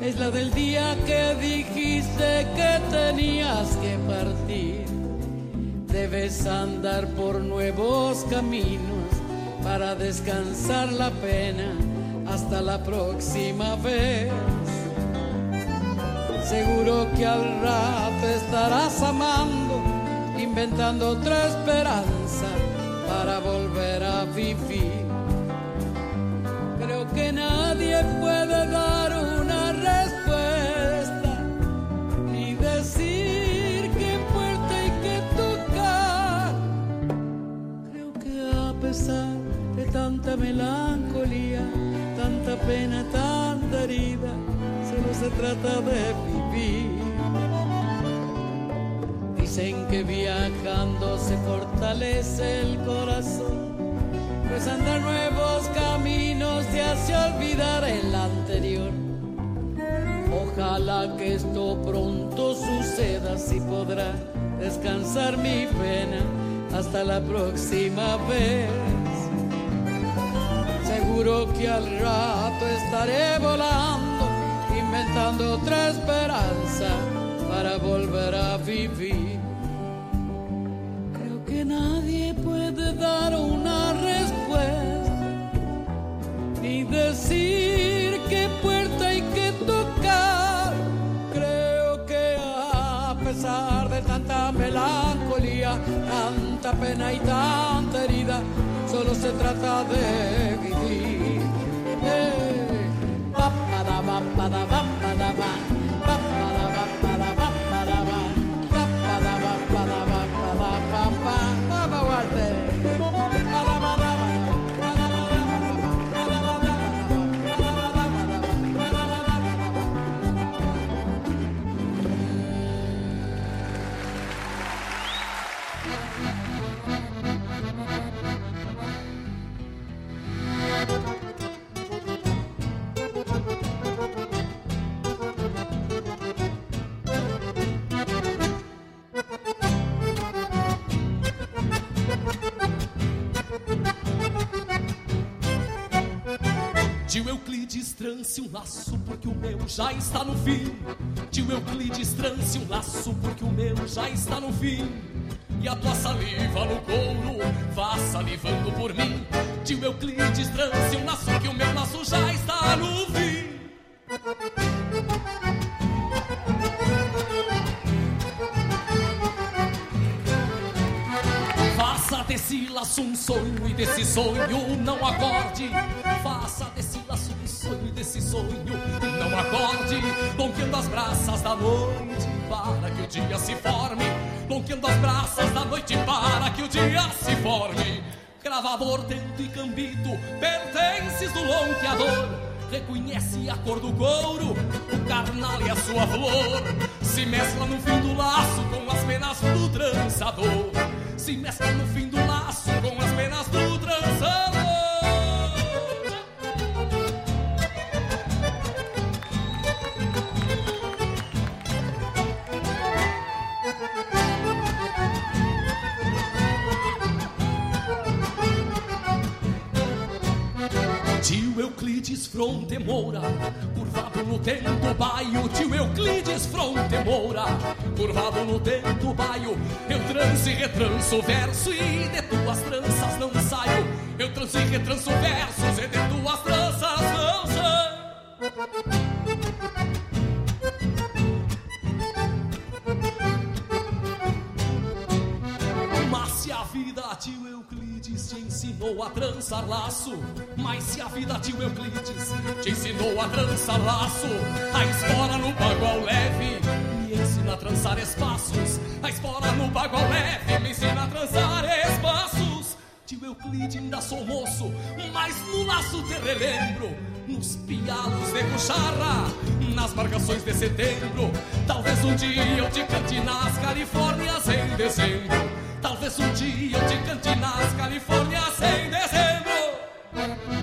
es la del día que dijiste que tenías que partir. Debes andar por nuevos caminos para descansar la pena hasta la próxima vez. Seguro que al rato estarás amando, inventando otra esperanza para volver a vivir. Que nadie puede dar una respuesta ni decir qué puerta hay que tocar. Creo que a pesar de tanta melancolía, tanta pena, tanta herida, solo se trata de vivir. Dicen que viajando se fortalece el corazón, pues nuevos caminos te hace olvidar el anterior. Ojalá que esto pronto suceda, si podrá descansar mi pena hasta la próxima vez. Seguro que al rato estaré volando, inventando otra esperanza para volver a vivir. Creo que nadie puede dar una respuesta, ni decir qué puerta hay que tocar. Creo que a pesar de tanta melancolía, tanta pena y tanta herida, solo se trata de vivir. Eh, Tio Euclides trance um laço porque o meu já está no fim. Tio Euclides trance um laço porque o meu já está no fim. E a tua saliva no couro vá salivando por mim. Tio Euclides trance um laço que o meu laço já está no fim. Faça desse laço um sonho e desse sonho não acorde. Faça desse desse sonho não acorde. Lonqueando as braças da noite para que o dia se forme. Lonqueando as braças da noite para que o dia se forme. Gravador, tento e cambito, pertences do lonqueador. Reconhece a cor do couro, o carnal e a sua flor. Se mescla no fim do laço com as penas do trançador. Se mescla no fim do laço com as penas do Euclides Fronte Moura, curvado no tento baio. Tio Euclides Fronte Moura, curvado no tento baio. Eu transo e retranso verso e de tuas tranças não saio. Eu transo e retranso versos e de tuas tranças não saio. Mas se a vida, tio Euclides, te ensinou a trançar laço. Mas se a vida, tio Euclides, te ensinou a trançar laço. A espora no bagual leve me ensina a trançar espaços. A espora no bagual leve me ensina a trançar espaços. Tio Euclides, ainda sou moço, mas no laço te relembro. Nos pialos de cucharra, nas marcações de setembro. Talvez um dia eu te cante nas Califórnias em dezembro. Talvez um dia eu te cante nas Califórnias em dezembro.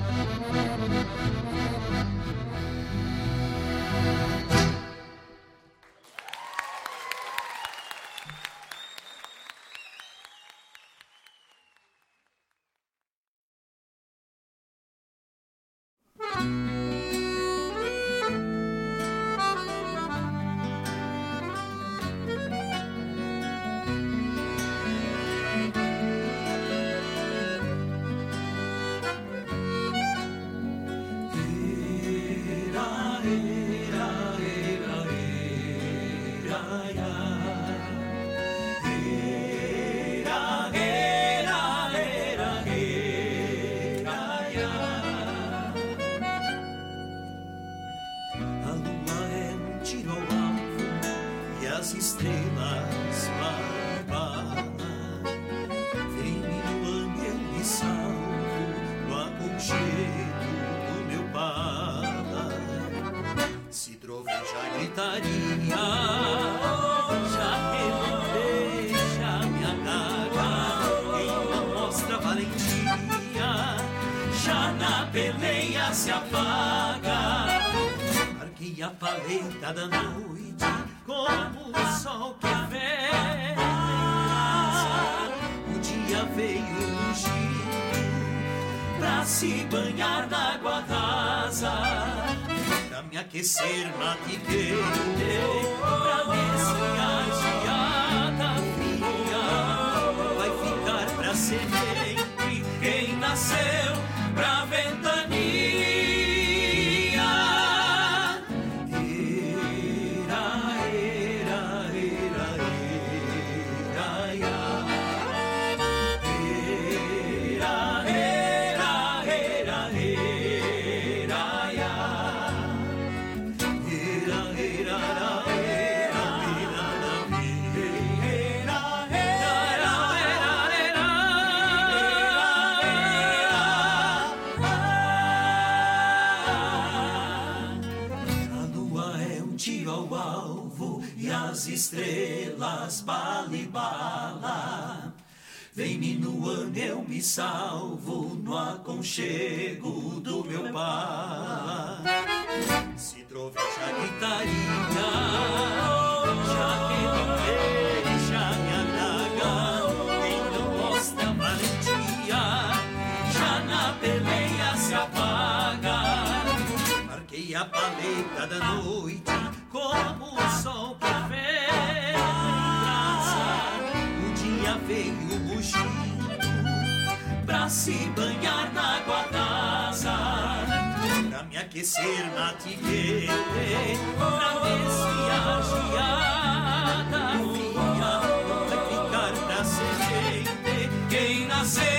Estrelas bala bala. Vem minuando, eu me salvo no aconchego do meu pai. Se troveja a gritaria, já que não deixa me adaga, não mostra valentia, já na peleia se apaga. Marquei a paleta da noite como o sol pra se banhar na água Pra me aquecer matiguei Pra desviar geada fria Vai ficar pra semente Quem nasceu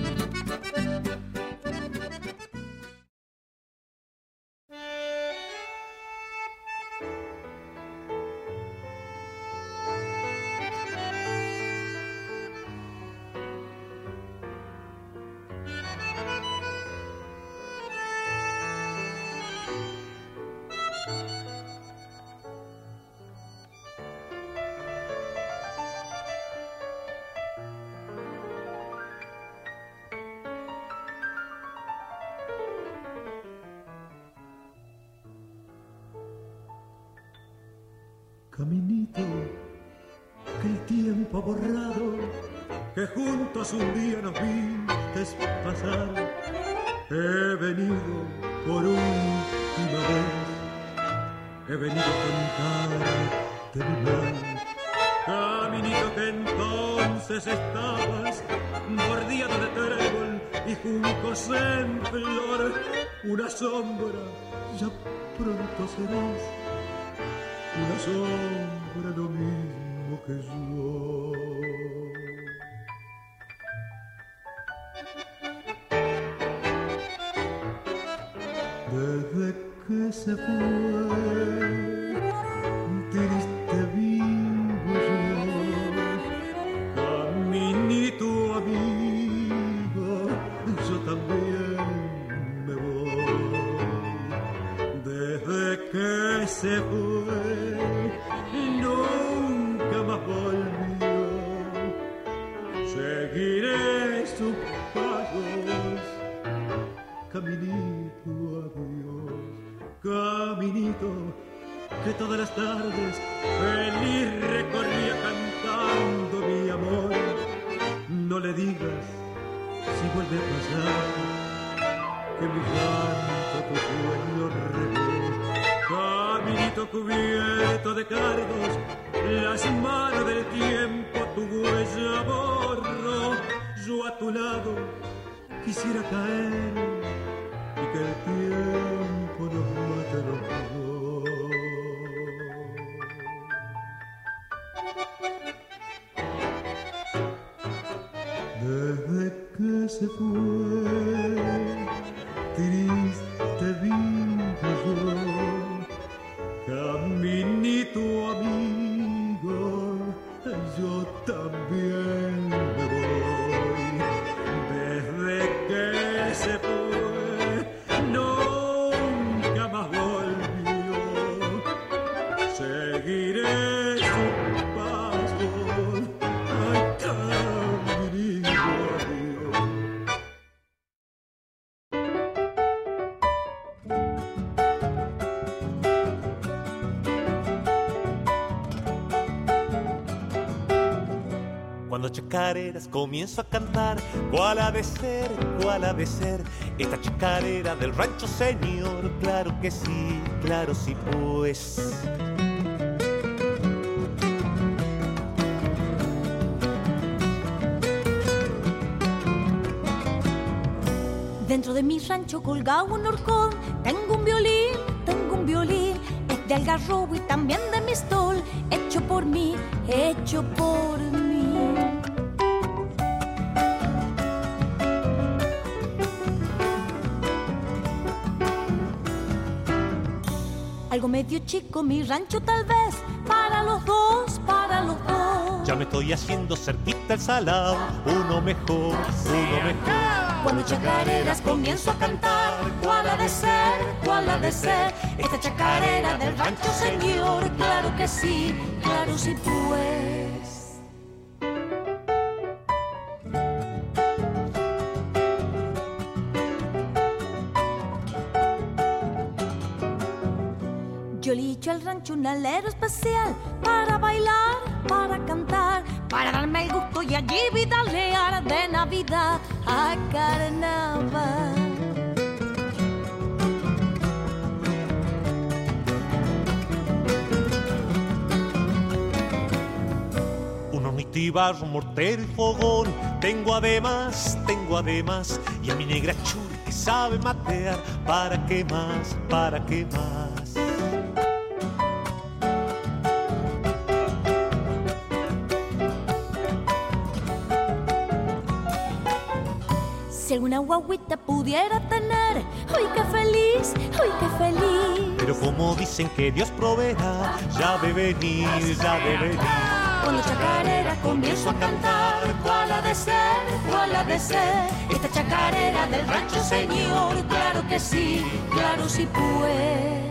asombra lo mismo que yo. Desde que se fue, triste vivo yo, caminito amigo, yo también me voy. Desde que se fue, nunca más volvió. Seguiré sus pasos, caminito adiós, caminito que todas las tardes feliz recorría cantando mi amor. No le digas si vuelve a pasar que mi llanto tu sueño regó. Cubierto de cargos, las manos del tiempo tu huella borro. Yo a tu lado quisiera caer y que el tiempo nos mate los dos. Desde que se fue, comienzo a cantar, ¿cuál ha de ser? ¿Cuál ha de ser? Esta chacarera del rancho señor, claro que sí, claro sí pues. Dentro de mi rancho colgado un horcón, tengo un violín, tengo un violín, es de algarrobo y también de mistol, hecho por mí, hecho por mí. Medio chico mi rancho tal vez, para los dos, para los dos. Ya me estoy haciendo cerquita el salado, uno mejor, uno mejor. Cuando chacareras comienzo a cantar, ¿cuál ha de ser? ¿Cuál ha de ser? Esta chacarera del rancho señor, claro que sí, claro sí pues. Un alero especial para bailar, para cantar, para darme el gusto y allí vidalear de Navidad a carnaval. Un mortero y fogón. Tengo además, tengo además. Y a mi negra churi que sabe matear. ¿Para qué más? ¿Para qué más? Si alguna guaguita pudiera tener, ¡ay qué feliz! ¡ay qué feliz! Pero como dicen que Dios proveerá, ya de venir, ya de venir. Cuando chacarera comienzo a cantar, ¿cuál ha de ser? ¿cuál ha de ser? Esta chacarera del rancho señor, claro que sí, claro sí pues.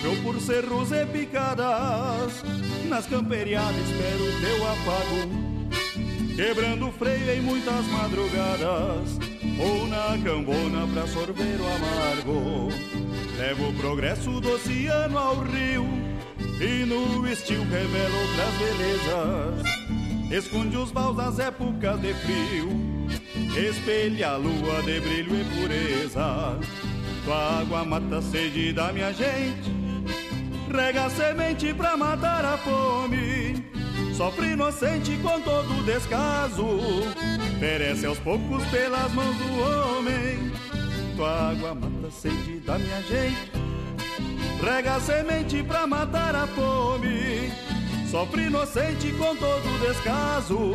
Tropeou por cerros e picadas, nas camperiadas espero teu afago, quebrando freio em muitas madrugadas, ou na cambona pra sorver o amargo. Levo o progresso do oceano ao rio, e no estilo revela outras belezas. Esconde os baús nas épocas de frio, espelha a lua de brilho e pureza. Tua água mata a sede da minha gente, rega a semente pra matar a fome. Sofre inocente com todo descaso, perece aos poucos pelas mãos do homem. Tua água mata a sede da minha gente, rega a semente pra matar a fome. Sofre inocente com todo descaso,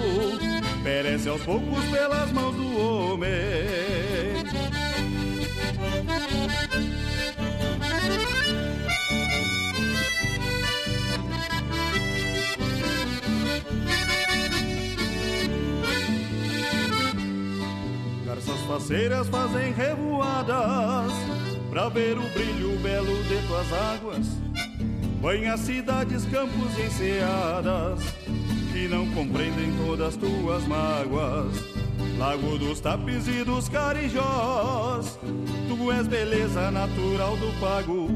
perece aos poucos pelas mãos do homem. Faceiras fazem revoadas Pra ver o brilho belo de tuas águas. Banha cidades, campos e enseadas Que não compreendem todas tuas mágoas. Lago dos tapes e dos carijós Tu és beleza natural do pago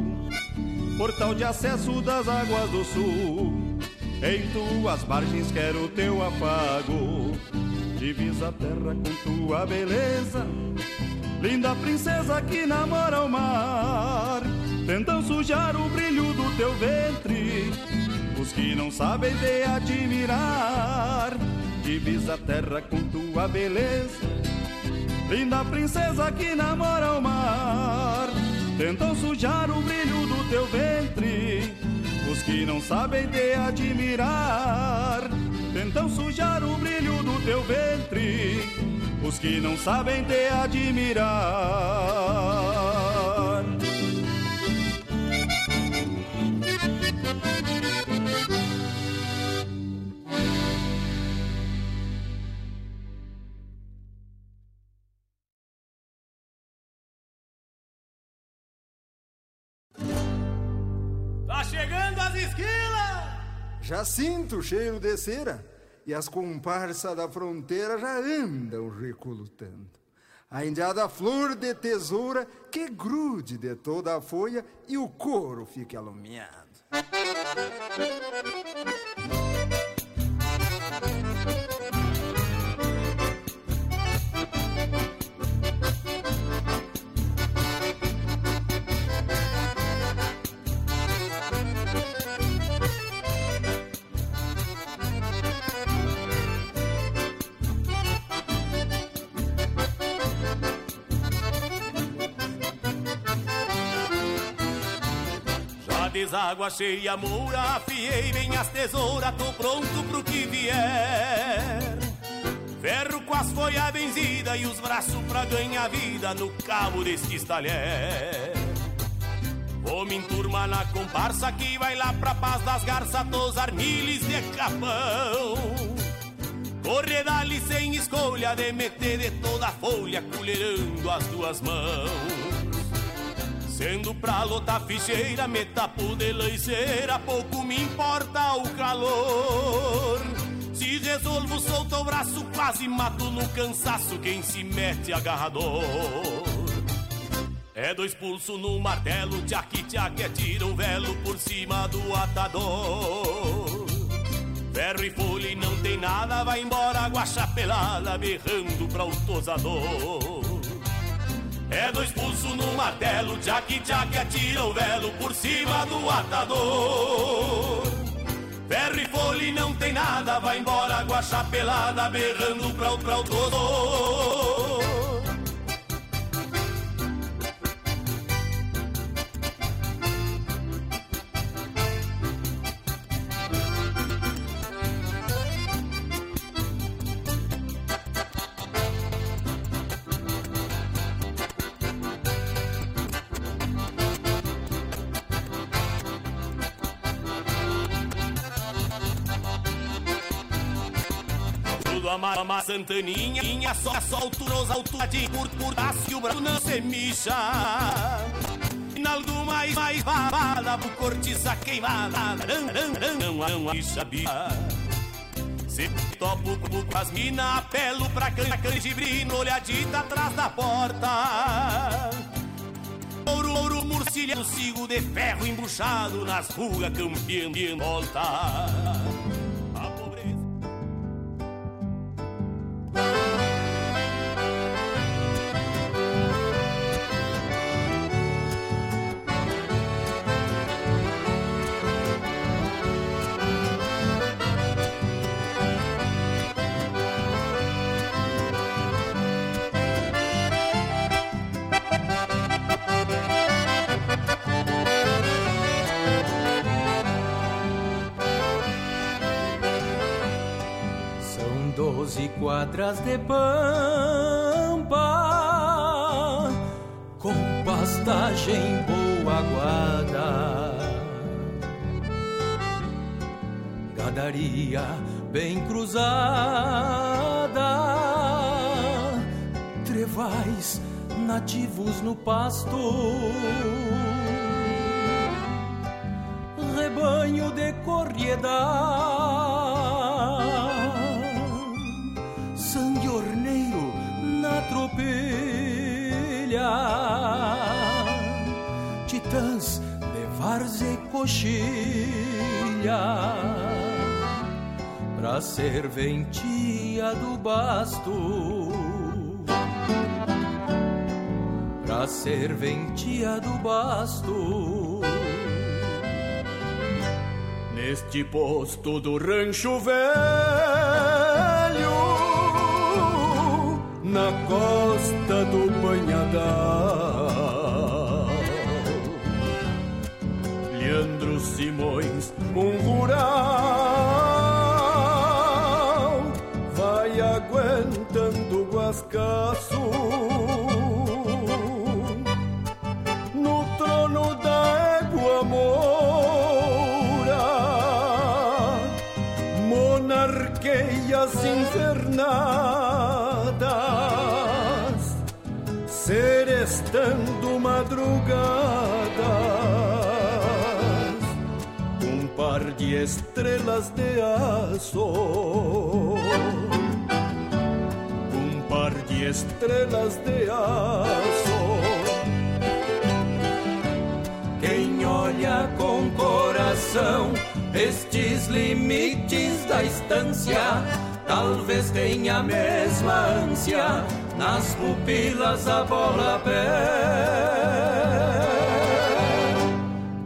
Portal de acesso das águas do sul. Em tuas margens quero teu afago Divisa a terra com tua beleza. Linda princesa que namora o mar Tentam sujar o brilho do teu ventre. Os que não sabem te admirar Divisa a terra com tua beleza. Linda princesa que namora o mar Tentam sujar o brilho do teu ventre. Os que não sabem te admirar Tentam sujar o brilho do teu ventre Os que não sabem te admirar Já sinto o cheiro de cera e as comparsas da fronteira já andam recolutando. A indiada flor de tesoura que grude de toda a folha e o couro fique alumiado. Deságua cheia moura, afiei bem as tesouras, tô pronto pro que vier. Ferro com as folhas benzidas e os braços pra ganhar vida no cabo destes talher. Vou me enturmar na comparsa que vai lá pra paz das garças, dos armiles de capão. Correr dali sem escolha de meter de toda a folha, colherando as duas mãos. Sendo pra lotar ficheira, me tapo de leiceira, pouco me importa o calor. Se resolvo, solto o braço, quase mato no cansaço quem se mete agarrador. É dois pulsos no martelo, tchac tchac, é tira o velo por cima do atador. Ferro e folha e não tem nada, vai embora guacha pelada, berrando pra o tosador. É dois pulsos no martelo, tchac tchac, atira o velo por cima do atador. Ferro e folha não tem nada, vai embora guacha pelada, berrando pra o, pra o todo. Santaninha, só solto nos altura de por por e o branco não se mixa. Alguma mais, mais bala, bu cortiça queimada, não, não, não, sabia. Se topo com as mina, apelo pra canjibrino, olhadita atrás da porta. Ouro, ouro, murcilha, sigo de ferro embuchado nas rugas, campeando em volta. Quadras de pampa com pastagem boa guarda. Gadaria bem cruzada, trevais nativos no pasto. Rebanho de corriedade De várzea e coxilha Pra serventia do basto Pra serventia do basto Neste posto do rancho velho na costa do Banhadal. Simões, um rural, vai aguentando o guascaço. No trono da égua moura, monarquias infernais serestando madrugadas, estrelas de aço, um par de estrelas de aço. Quem olha com coração estes limites da estância, talvez tenha a mesma ânsia nas pupilas a bola pé.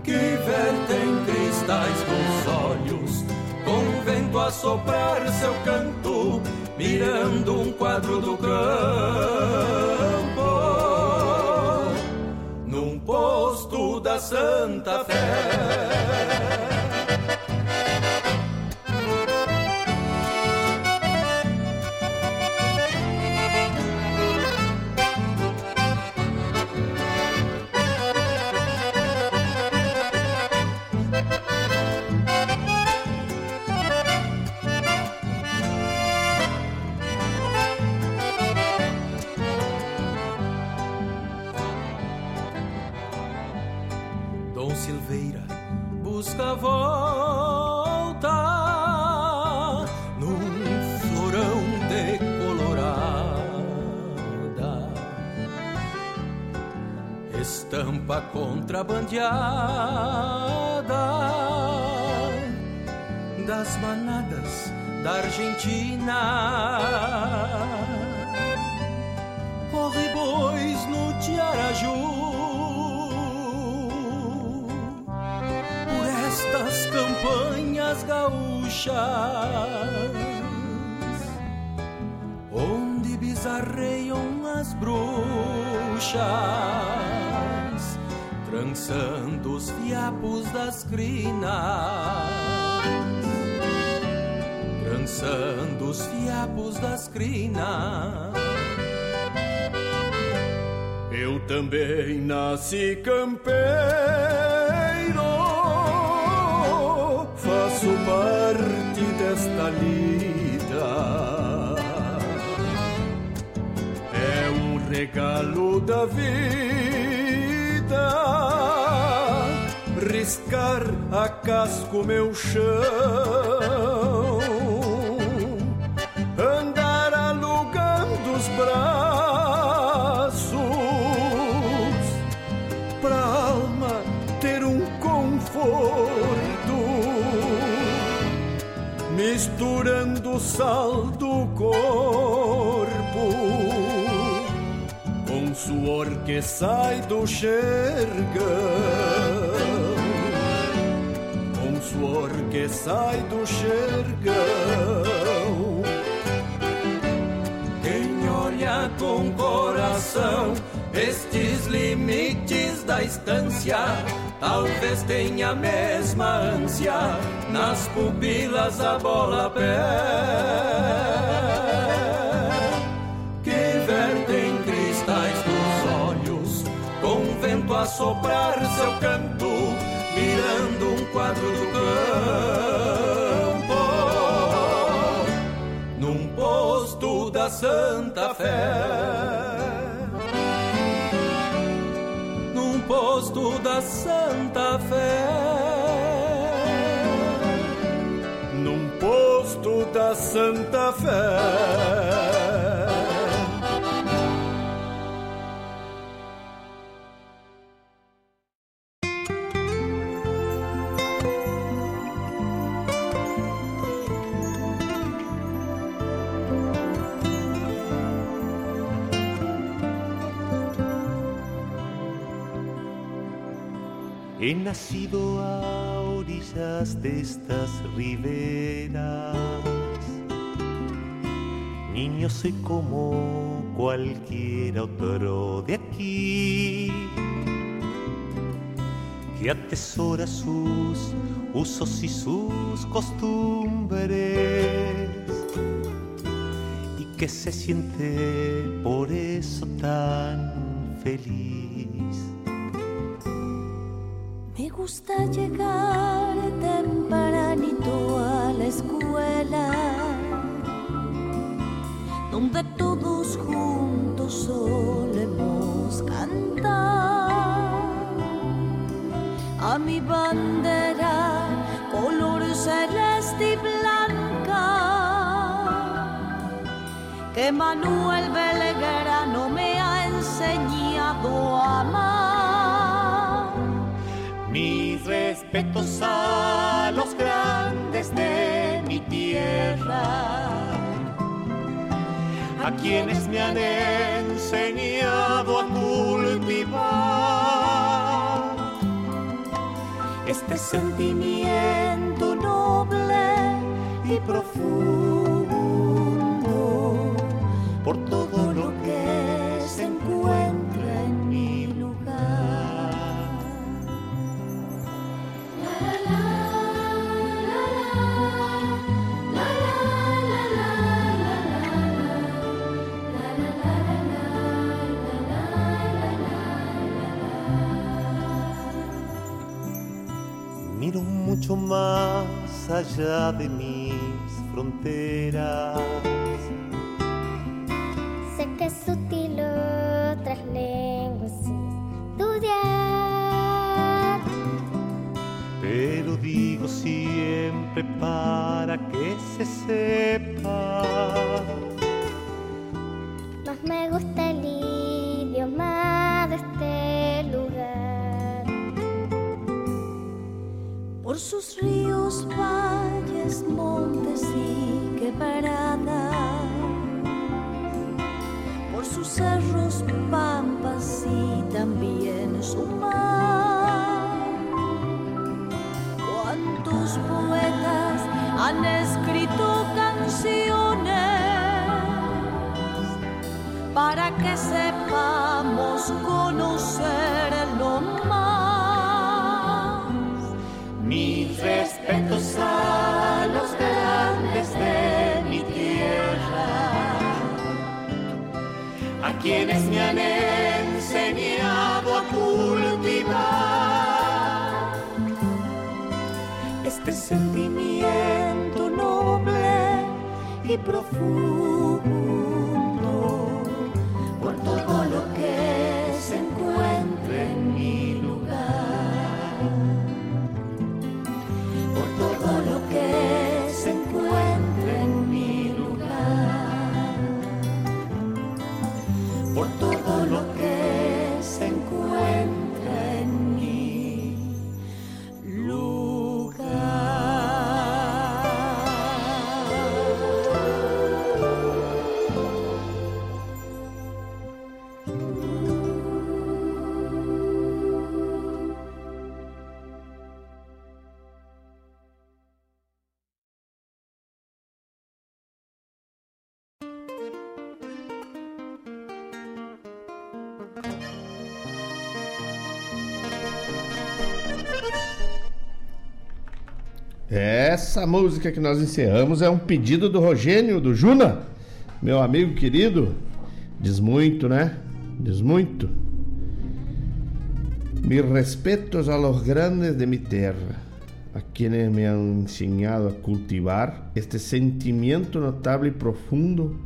Que vertem cristais soprar seu canto mirando um quadro do campo. Num posto da Santa Fé volta num florão decolorada, estampa contrabandeada das manadas da Argentina. Corre bois no Tiaraju campanhas gaúchas, onde bizarreiam as bruxas, trançando os fiapos das crinas, trançando os fiapos das crinas. Eu também nasci campeiro regalo da vida. Riscar a casco meu chão, andar alugando os braços, pra alma ter um conforto, misturando sal do que sai do xergão suor que sai do xergão. Quem olha com coração estes limites da estância, talvez tenha a mesma ânsia nas pupilas a bola pé. A soprar seu canto mirando um quadro do campo, num posto da Santa Fé. Num posto da Santa Fé. Num posto da Santa Fé. He nacido a orillas de estas riberas. Niño soy como cualquiera otro de aquí, que atesora sus usos y sus costumbres, y que se siente por eso tan feliz. Gusta llegar tempranito a la escuela, donde todos juntos solemos cantar. A mi bandera, color celeste y blanca, que Manuel Belgrano me ha enseñado a amar. Respetos a los grandes de mi tierra, a quienes me han enseñado a cultivar este sentimiento noble y profundo por todo mucho más allá de mis fronteras. Sé que es sutil otras lenguas estudiar. Pero digo siempre para que se sepa. Más me gusta el por sus ríos, valles, montes y quebradas, por sus cerros, pampas y también su mar. ¿Cuántos poetas han escrito canciones para que sepamos conocerlo más? Mis respetos a los grandes de mi tierra, a quienes me han enseñado a cultivar este sentimiento noble y profundo cuando Essa música que nós encerramos é um pedido do Rogênio, do Juna, meu amigo querido. Diz muito, né? Diz muito. Mis respetos a los grandes de mi terra, a quienes me han enseñado a cultivar este sentimiento notable y profundo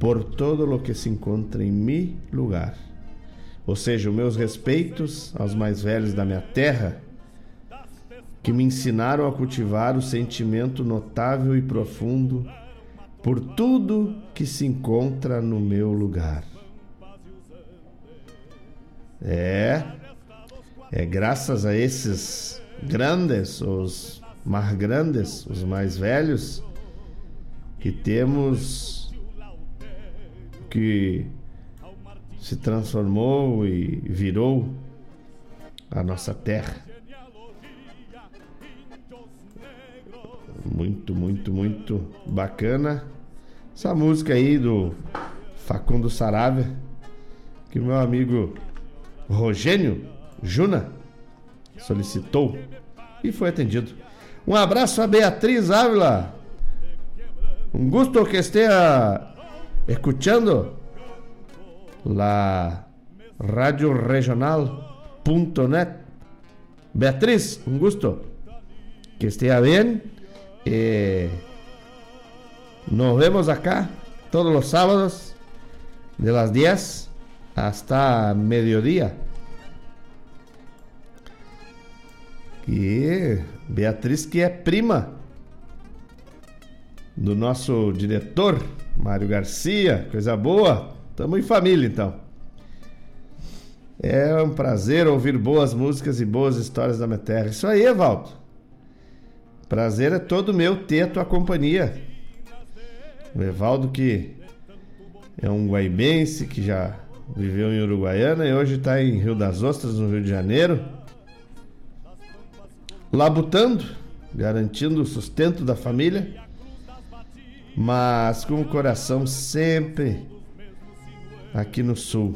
por todo lo que se encontra em mi lugar. Ou seja, meus respeitos aos mais velhos da minha terra, que me ensinaram a cultivar o sentimento notável e profundo por tudo que se encontra no meu lugar. É, é graças a esses grandes, os mais grandes, os mais velhos, que temos que se transformou e virou a nossa terra. Muito, muito, muito bacana essa música aí do Facundo Saravia, que meu amigo Rogênio Juna solicitou e foi atendido. Um abraço a Beatriz Ávila. Um gusto que esteja escuchando la radio regional.net. Beatriz, un gusto. Que esté bien. Eh, nos vemos acá todos los sábados de las 10 hasta mediodía. E Beatriz, que é prima do nosso diretor, Mário Garcia, coisa boa. Tamo em família então. É um prazer ouvir boas músicas e boas histórias da minha terra. Isso aí, Evaldo. Prazer é todo meu ter a tua companhia. O Evaldo que é um guaibense que já viveu em Uruguaiana e hoje está em Rio das Ostras, no Rio de Janeiro. Labutando, garantindo o sustento da família, mas com o coração sempre aqui no sul.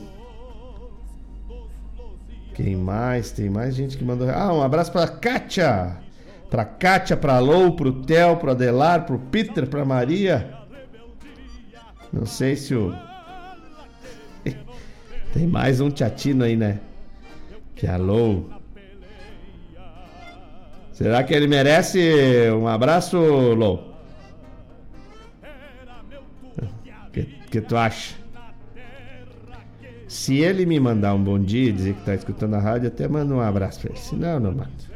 Quem mais? Tem mais gente que mandou. Ah, um abraço para Kátia. Para Kátia, para Lou, para o Theo, para Adelar, para o Peter, para Maria. Não sei se o. Tem mais um tchatino aí, né? Que é a Lou. Será que ele merece um abraço, Lou? O que, que tu acha? Se ele me mandar um bom dia e dizer que tá escutando a rádio, até mando um abraço pra ele. Se não, não mando.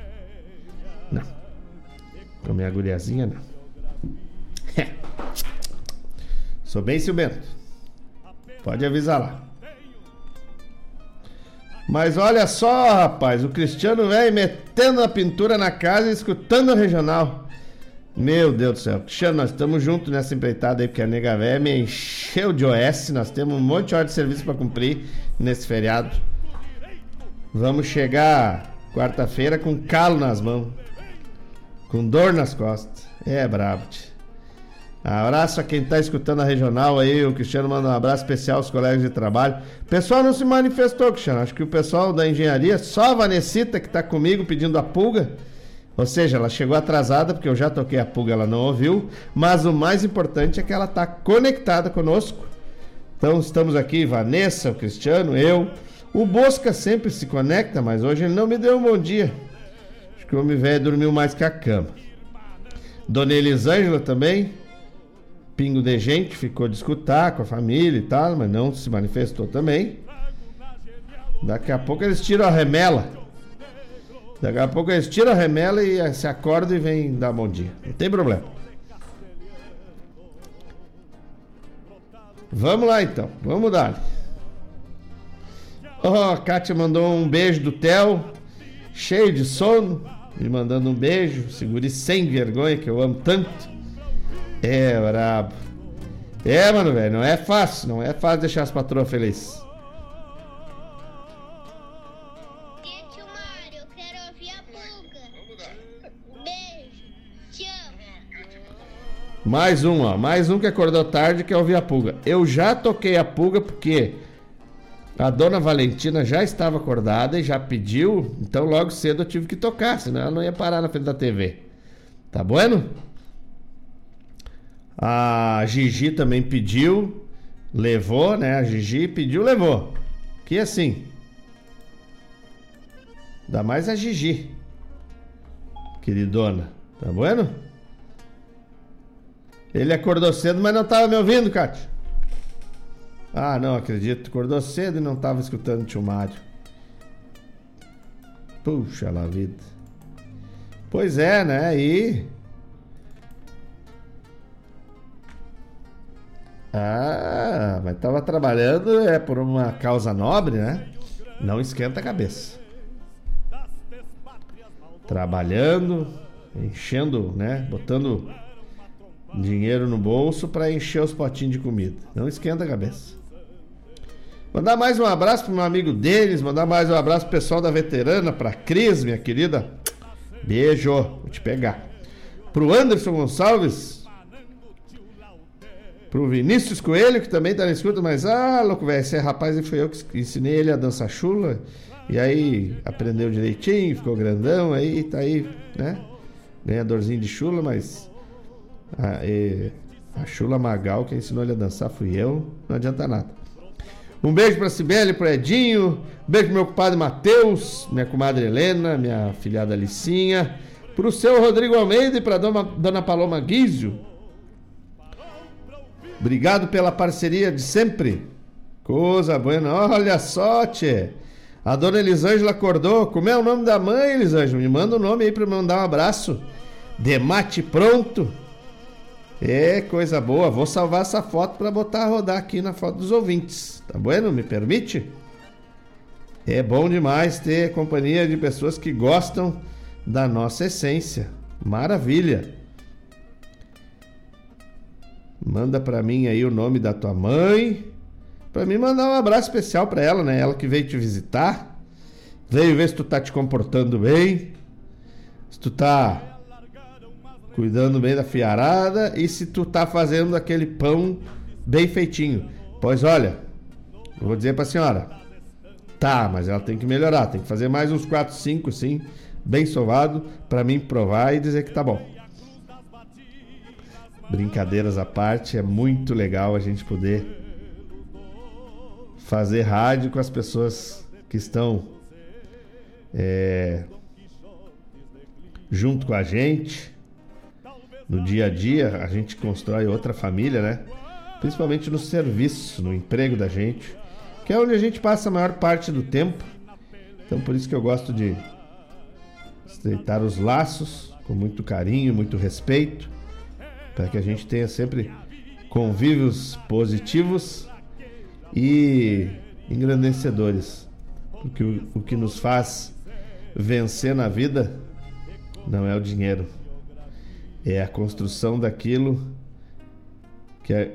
Com minha guriazinha, não. Sou bem ciumento. Pode avisar lá. Mas olha só, rapaz, o Cristiano vem metendo a pintura na casa e escutando a regional. Meu Deus do céu. Cristiano, nós estamos juntos nessa empreitada aí, porque a nega véia me encheu de OS. Nós temos um monte de hora de serviço para cumprir nesse feriado. Vamos chegar quarta-feira com calo nas mãos, com dor nas costas. É brabo. Abraço a quem está escutando a regional aí. O Cristiano manda um abraço especial aos colegas de trabalho. O pessoal não se manifestou, Cristiano. Acho que o pessoal da engenharia, só a Vanessita que está comigo pedindo a pulga. Ou seja, ela chegou atrasada porque eu já toquei a pulga, ela não ouviu. Mas o mais importante é que ela está conectada conosco. Então estamos aqui, Vanessa, o Cristiano, eu. O Bosca sempre se conecta, mas hoje ele não me deu um bom dia. Acho que o homem velho dormiu mais que a cama. Dona Elisângela também. Pingo de gente, ficou de escutar com a família e tal, mas não se manifestou também. Daqui a pouco eles tiram a remela. Daqui a pouco eles tiram a remela e se acordam e vêm dar bom dia. Não tem problema. Vamos lá então, vamos dar. Oh, a Kátia mandou um beijo do Theo, cheio de sono, me mandando um beijo, segure sem vergonha, que eu amo tanto. É, brabo. É, mano, velho, não é fácil, não é fácil deixar as patroas felizes. Mais um, ó. Mais um que acordou tarde que é ouvir a pulga. Eu já toquei a pulga porque a dona Valentina já estava acordada e já pediu. Então logo cedo eu tive que tocar, senão ela não ia parar na frente da TV. Tá bueno? A Gigi também pediu, levou, né? A Gigi pediu, levou. Que assim. Dá mais a Gigi. Queridona. Tá bueno? Ele acordou cedo, mas não tava me ouvindo, Cátia. Ah, não acredito. Acordou cedo e não tava escutando o tio Mário. Puxa lá vida. Pois é, né? E. Ah, mas tava trabalhando é por uma causa nobre, né? Não esquenta a cabeça. Trabalhando, enchendo, né? Botando dinheiro no bolso para encher os potinhos de comida. Não esquenta a cabeça. Mandar mais um abraço pro meu amigo Denis, mandar mais um abraço pro pessoal da veterana, pra Cris, minha querida. Beijo, vou te pegar. Pro Anderson Gonçalves, pro Vinícius Coelho, que também tá na escuta, mas ah, louco, velho, esse é rapaz e foi eu que ensinei ele a dançar chula. E aí aprendeu direitinho, ficou grandão, aí tá aí, né? Ganhadorzinho de chula, mas a, a chula Magal, quem ensinou ele a dançar fui eu, não adianta nada. Um beijo pra Cibele, pro Edinho. Um beijo pro meu compadre Matheus, minha comadre Helena, minha filhada Licinha. Pro seu Rodrigo Almeida e pra dona, dona Paloma Guizio. Obrigado pela parceria de sempre. Coisa boa. Olha só, tchê. A dona Elisângela acordou. Como é o nome da mãe, Elisângela? Me manda o um nome aí pra eu mandar um abraço. Demate pronto. É, coisa boa. Vou salvar essa foto para botar a rodar aqui na foto dos ouvintes. Tá bueno? Me permite? É bom demais ter companhia de pessoas que gostam da nossa essência. Maravilha. Manda para mim aí o nome da tua mãe. Para mim mandar um abraço especial para ela, né? Ela que veio te visitar. Veio ver se tu tá te comportando bem. Se tu tá cuidando bem da fiarada e se tu tá fazendo aquele pão bem feitinho. Pois olha, eu vou dizer pra senhora, tá, mas ela tem que melhorar, tem que fazer mais uns 4, 5, sim, bem sovado, para mim provar e dizer que tá bom. Brincadeiras à parte, é muito legal a gente poder fazer rádio com as pessoas que estão é, junto com a gente no dia a dia, a gente constrói outra família, né? Principalmente no serviço, no emprego da gente, que é onde a gente passa a maior parte do tempo. Então, por isso que eu gosto de estreitar os laços com muito carinho, muito respeito, para que a gente tenha sempre convívios positivos e engrandecedores. Porque o, o que nos faz vencer na vida não é o dinheiro, é a construção daquilo que é,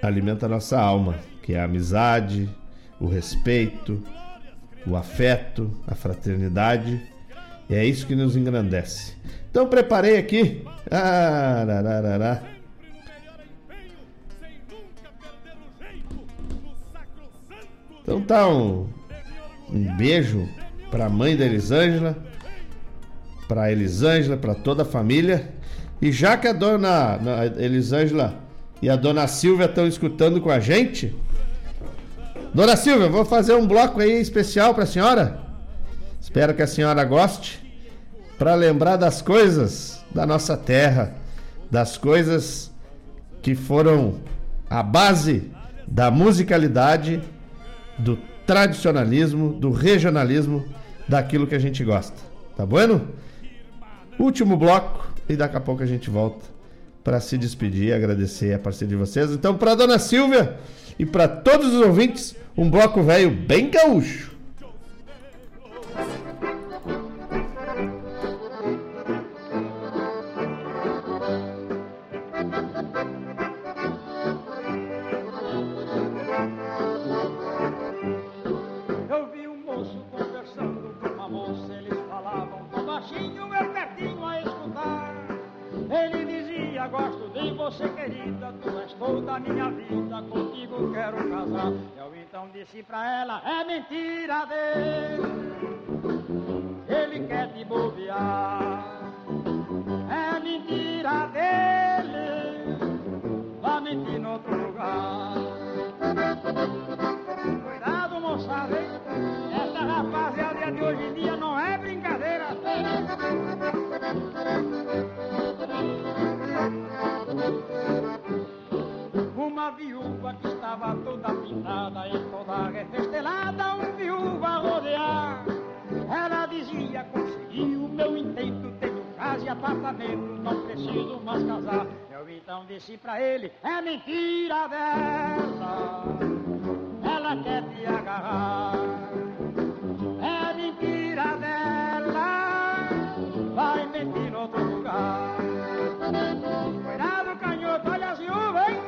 alimenta a nossa alma, que é a amizade, o respeito, o afeto, a fraternidade. E é isso que nos engrandece. Então preparei aqui. Ah, Então tá um, um beijo para a mãe da Elisângela, para Elisângela, para toda a família e já que a dona Elisângela e a dona Silvia estão escutando com a gente, Dona Silvia, vou fazer um bloco aí especial para a senhora. Espero que a senhora goste. Para lembrar das coisas da nossa terra, das coisas que foram a base da musicalidade, do tradicionalismo, do regionalismo, daquilo que a gente gosta. Tá bueno? Último bloco e daqui a pouco a gente volta para se despedir e agradecer a parceria de vocês. Então, para dona Silvia e para todos os ouvintes, um bloco velho bem gaúcho. moça querida, tu és toda minha vida, contigo quero casar. Eu então disse pra ela, é mentira dele, ele quer te bobear. É mentira dele, vai mentir em outro lugar. Cuidado, moçada, hein? Essa rapaziada de hoje em dia não é brincadeira. Uma viúva que estava toda pintada e toda refestelada, um viúva rodear. Ela dizia, consegui o meu intento, tenho casa e apartamento, não preciso mais casar. Eu então disse pra ele, é mentira dela, ela quer te agarrar. É mentira dela, vai mentir no outro lugar. Cuidado, canhoto, olha as viúvas, hein?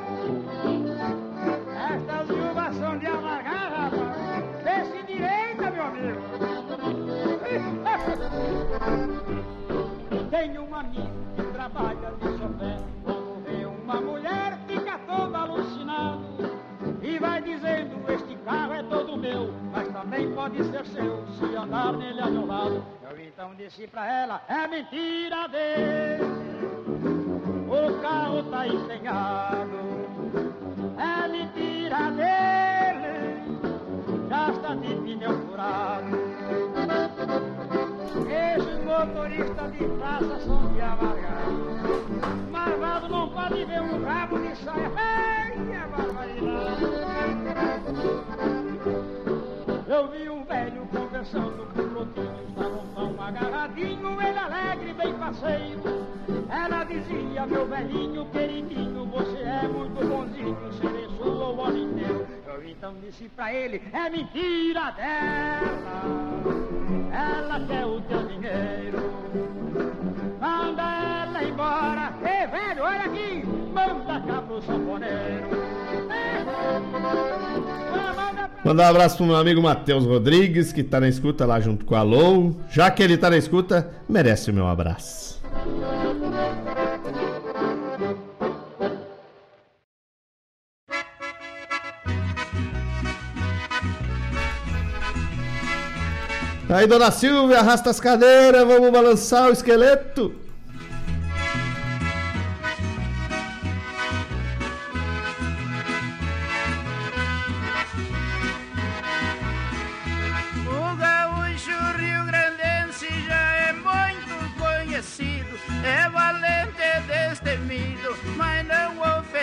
Estas viúvas são de amargar, rapaz. Desce direita, meu amigo. Tenho um amigo que trabalha de chofé. Quando vê uma mulher, fica todo alucinado. E vai dizendo: carro é todo meu, mas também pode ser seu se andar nele ao meu lado. Eu então disse pra ela: É mentira dele. O carro tá empenhado. É mentira dele. Já está de pneu furado. Esses motoristas de praça são de amargar. Marvado não pode ver um rabo de saia. Que barbaridade! Eu vi um velho conversando com o estavam tão agarradinho, ele alegre, bem parceiro. Ela dizia, meu velhinho queridinho, você é muito bonzinho, serei sua o ano inteiro. Eu então disse pra ele, é mentira dela, ela quer o teu dinheiro. Manda ela embora, ei velho, olha aqui, manda cá pro sanfoneiro. Mandar um abraço pro meu amigo Matheus Rodrigues, que tá na escuta lá junto com a Lou. Já que ele tá na escuta, merece o meu abraço. Aí, dona Silvia, arrasta as cadeiras, vamos balançar o esqueleto.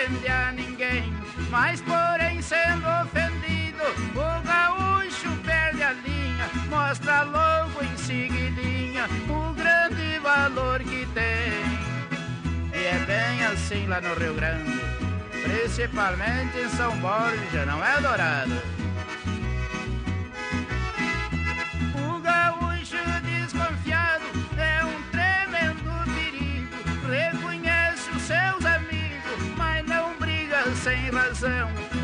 Ofende a ninguém. Mas porém sendo ofendido, o gaúcho perde a linha, mostra logo em seguidinha o grande valor que tem. E é bem assim lá no Rio Grande, principalmente em São Borja, não é dourado?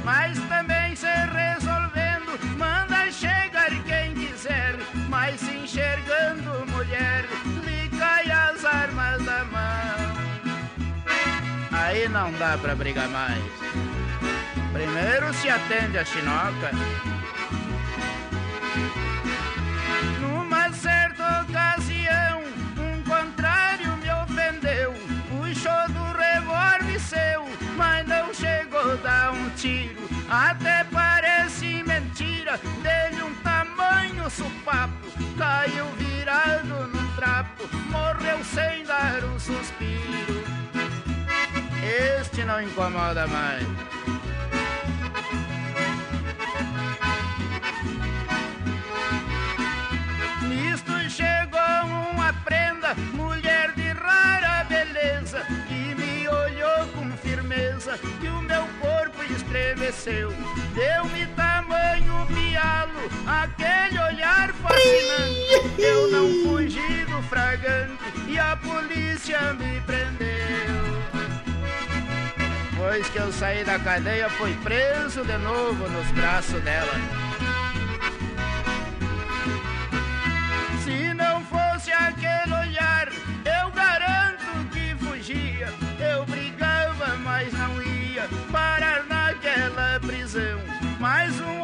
Mas também se resolvendo, manda chegar quem quiser. Mas se enxergando mulher, lhe cai as armas da mão. Aí não dá pra brigar mais. Primeiro se atende a chinoca. Numa certa ocasião, um contrário me ofendeu. Puxou do revólver seu, dar um tiro. Até parece mentira, dele um tamanho supapo. Caiu virado num trapo, morreu sem dar um suspiro. Este não incomoda mais. Nisto chegou uma prenda, mulher de rara beleza, que me olhou com firmeza, estremeceu. Deu-me tamanho pialo, aquele olhar fascinante. Eu não fugi do fragante e a polícia me prendeu. Depois que eu saí da cadeia, fui preso de novo nos braços dela. Se não fosse aquele olhar, eu garanto que fugia. Mas um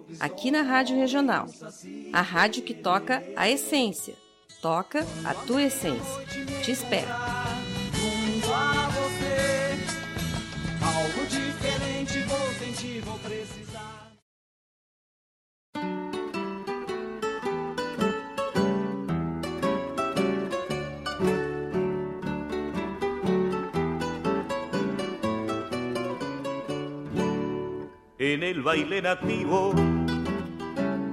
aqui na Rádio Regional. A rádio que toca a essência. Toca a tua essência. Te espero. En el baile nativo,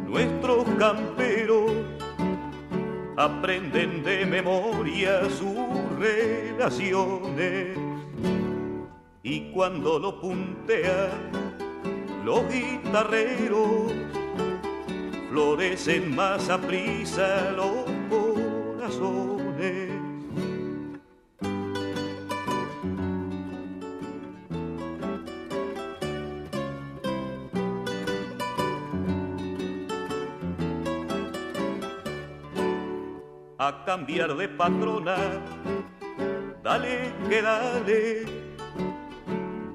nuestros camperos aprenden de memoria sus relaciones y cuando lo puntean los guitarreros florecen más a prisa los corazones. A cambiar de patrona. Dale que dale,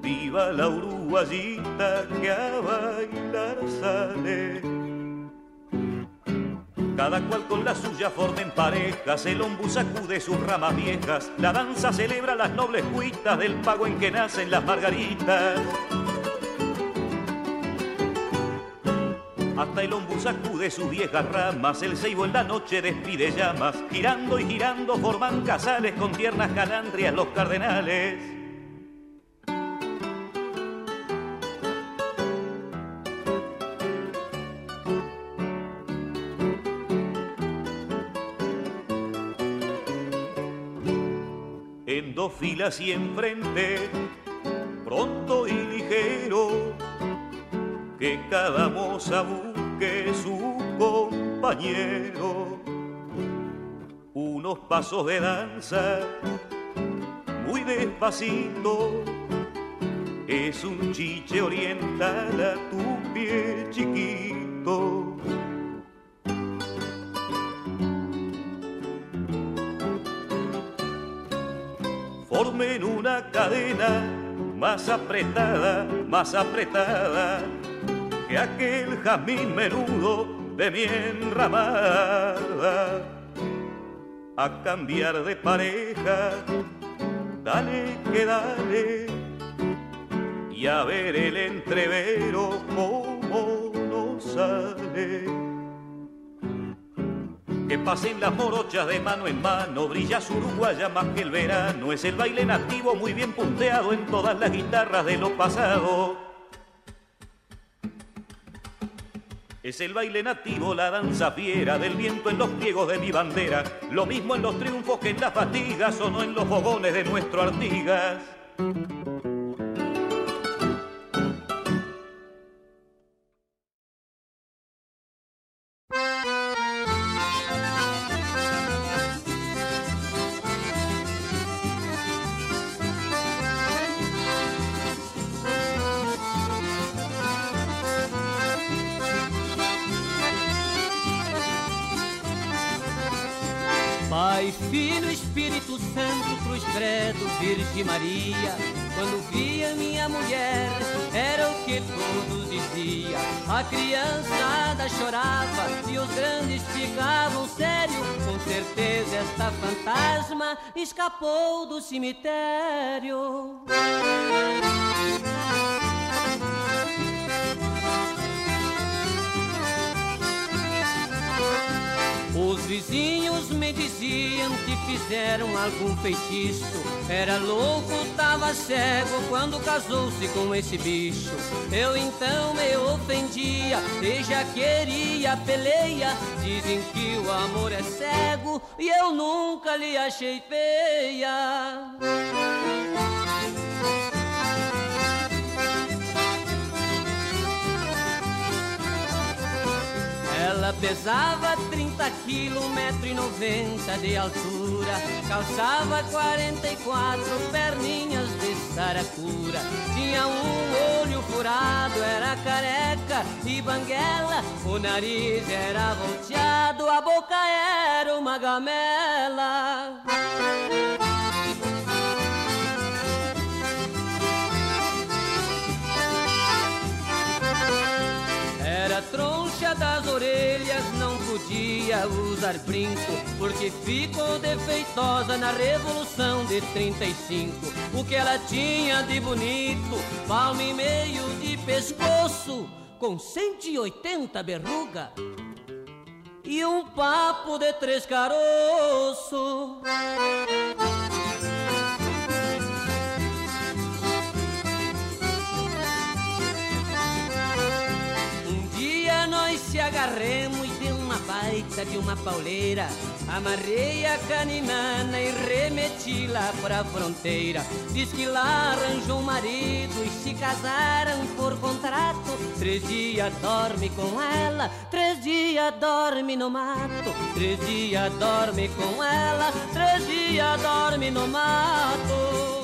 viva la uruguayita que a bailar sale. Cada cual con la suya formen parejas, el ombú sacude sus ramas viejas, la danza celebra las nobles cuitas del pago en que nacen las margaritas. Hasta el ombú sacude sus viejas ramas, el ceibo en la noche despide llamas, girando y girando forman casales con tiernas calandrias los cardenales. En dos filas y enfrente, pronto y ligero, que cada moza busque su compañero. Unos pasos de danza, muy despacito, es un chiche oriental a tu pie chiquito. Formen una cadena más apretada, más apretada que aquel jazmín menudo de mi enramada. A cambiar de pareja, dale que dale, y a ver el entrevero cómo nos sale. Que pasen las morochas de mano en mano, brilla su uruguaya más que el verano, es el baile nativo muy bien punteado en todas las guitarras de los pasados. Es el baile nativo, la danza fiera del viento en los pliegos de mi bandera. Lo mismo en los triunfos que en las fatigas o no en los fogones de nuestro Artigas. Pai, Filho, Espírito Santo, Cruz Credo, Virgem Maria. Quando via minha mulher, era o que todos diziam. A criançada chorava e os grandes ficavam sérios. Com certeza esta fantasma escapou do cemitério. Vizinhos me diziam que fizeram algum feitiço. Era louco, tava cego quando casou-se com esse bicho. Eu então me ofendia e já queria peleia. Dizem que o amor é cego e eu nunca lhe achei feia. Ela pesava 30 quilos, metro e noventa de altura. Calçava 44 perninhas de saracura. Tinha um olho furado, era careca e banguela. O nariz era volteado, a boca era uma gamela. Das orelhas, não podia usar brinco, porque ficou defeitosa na Revolução de 35. O que ela tinha de bonito, palmo e meio de pescoço, com 180 berruga e um papo de três caroços. Agarremos e deu uma baita de uma pauleira. Amarrei a caninana e remeti lá pra fronteira. Diz que lá arranjou um marido e se casaram por contrato. Três dias dorme com ela, três dias dorme no mato. Três dias dorme com ela, três dias dorme no mato.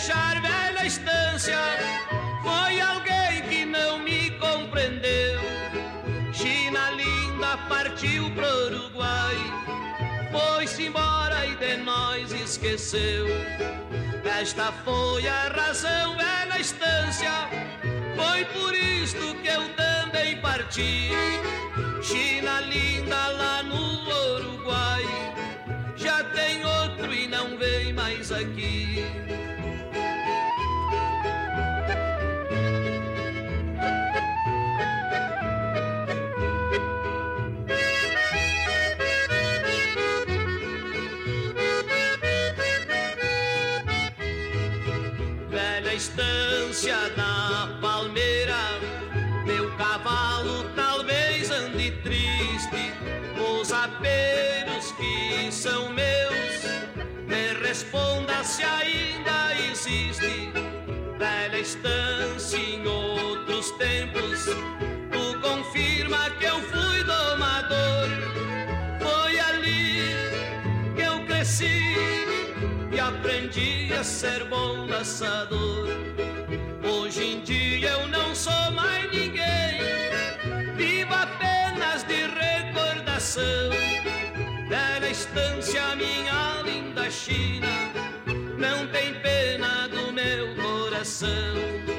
Deixar velha estância foi alguém que não me compreendeu. China linda partiu pro Uruguai, foi-se embora e de nós esqueceu. Esta foi a razão, velha estância, foi por isto que eu também parti. China linda lá no Uruguai Já tem outro e não vem mais aqui se ainda existe Velha estância em outros tempos. Tu confirma que eu fui domador. Foi ali que eu cresci E aprendi a ser bom laçador Hoje em dia eu não sou mais ninguém. Vivo apenas de recordação. Velha estância, minha linda China Não tem pena do meu coração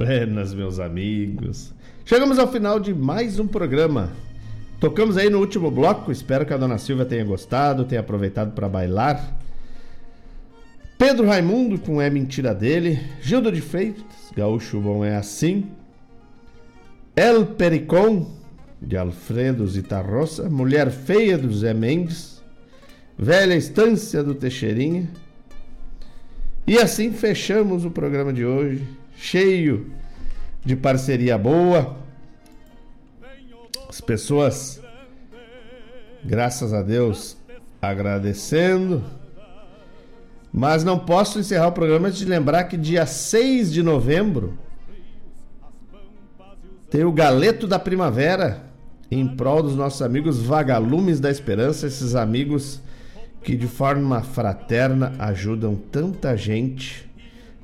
Buenas, meus amigos. Chegamos ao final de mais um programa. Tocamos aí no último bloco, espero que a dona Silvia tenha gostado, tenha aproveitado para bailar. Pedro Raimundo com É Mentira Dele, Gildo de Freitas, Gaúcho Bom é Assim, El Pericon, de Alfredo Zitarrosa, Mulher Feia do Zé Mendes, Velha Estância do Teixeirinha. E assim fechamos o programa de hoje, cheio de parceria boa. As pessoas, graças a Deus, agradecendo. Mas não posso encerrar o programa antes de lembrar que dia 6 de novembro tem o Galeto da Primavera em prol dos nossos amigos Vagalumes da Esperança, esses amigos que de forma fraterna ajudam tanta gente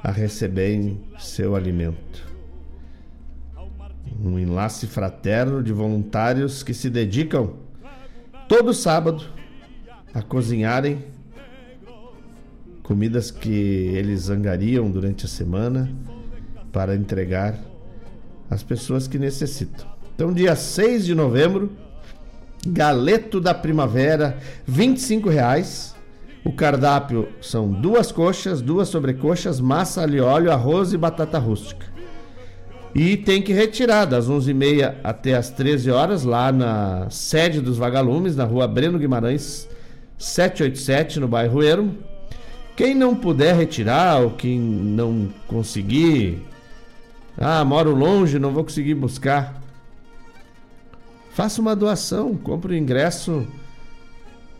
a receberem seu alimento. Um enlace fraterno de voluntários que se dedicam todo sábado a cozinharem comidas que eles zangariam durante a semana para entregar às pessoas que necessitam. Então, dia 6 de novembro, Galeto da Primavera, R$ reais. O cardápio são duas coxas, duas sobrecoxas, massa alho óleo, arroz e batata rústica. E tem que retirar das 11h30 até as 13 horas lá na sede dos Vagalumes, na rua Breno Guimarães, 787, no bairro Ermo. Quem não puder retirar ou quem não conseguir, ah, moro longe, não vou conseguir buscar. Faça uma doação, compre o ingresso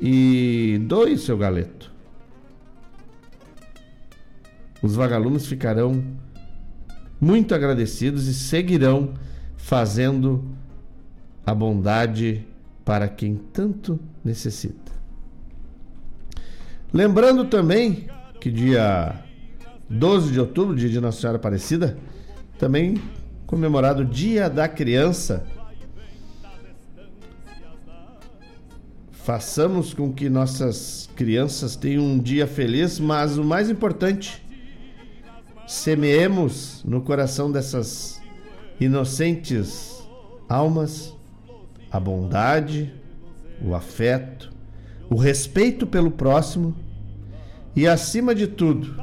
e doe o seu galeto. Os vagalumes ficarão muito agradecidos e seguirão fazendo a bondade para quem tanto necessita. Lembrando também que dia 12 de outubro, dia de Nossa Senhora Aparecida, também comemorado o Dia da Criança. Façamos com que nossas crianças tenham um dia feliz, mas o mais importante, semeemos no coração dessas inocentes almas a bondade, o afeto, o respeito pelo próximo e, acima de tudo,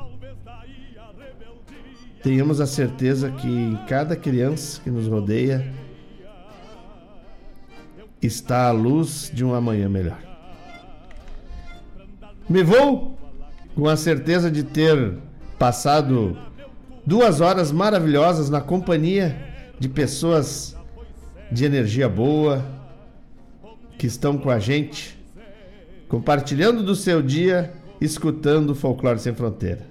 tenhamos a certeza que em cada criança que nos rodeia está a luz de um amanhã melhor. Me vou com a certeza de ter passado duas horas maravilhosas na companhia de pessoas de energia boa que estão com a gente, compartilhando do seu dia, escutando Folclore Sem Fronteira.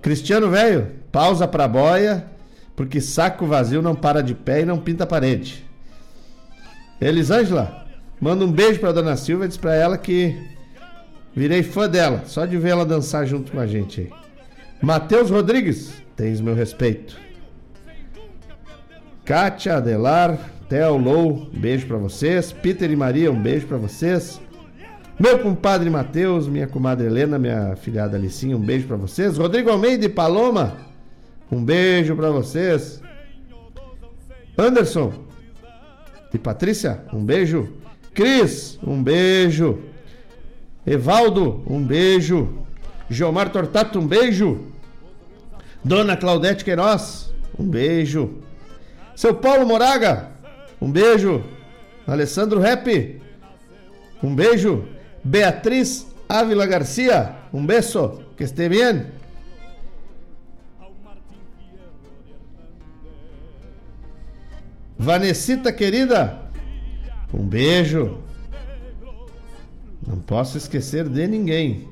Cristiano velho, pausa pra boia, porque saco vazio não para de pé e não pinta parede. Elisângela, manda um beijo pra dona Silvia e diz pra ela que virei fã dela, só de ver ela dançar junto com a gente aí. Matheus Rodrigues, tens meu respeito. Kátia, Adelar, Theo Lou, beijo pra vocês. Peter e Maria, um beijo pra vocês. Meu compadre Matheus, minha comadre Helena, minha filhada Alicinha, um beijo pra vocês. Rodrigo Almeida e Paloma, um beijo pra vocês. Anderson, e Patrícia, um beijo. Cris, um beijo. Evaldo, um beijo. Gilmar Tortato, um beijo. Dona Claudete Queiroz, um beijo. Seu Paulo Moraga, um beijo. Alessandro Rep, um beijo. Beatriz Ávila Garcia, um beijo. Que esté bien. Vanessita querida, um beijo. Não posso esquecer de ninguém.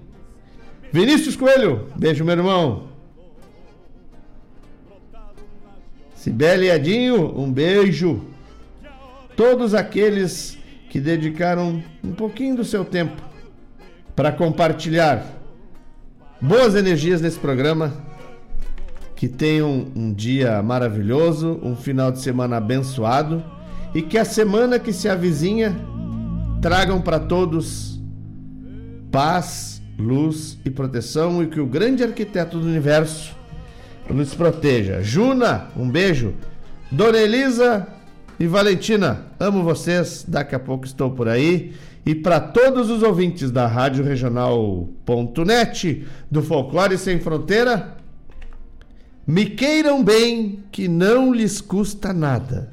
Vinícius Coelho, beijo, meu irmão. Sibeli Adinho, um beijo. Todos aqueles que dedicaram um pouquinho do seu tempo para compartilhar boas energias nesse programa que tenham um, dia maravilhoso, um final de semana abençoado e que a semana que se avizinha tragam para todos paz, luz e proteção e que o grande arquiteto do universo nos proteja. Juna, um beijo. Dona Elisa e Valentina, amo vocês. Daqui a pouco estou por aí. E para todos os ouvintes da Rádio Regional.net, do Folclore Sem Fronteira, me queiram bem, que não lhes custa nada.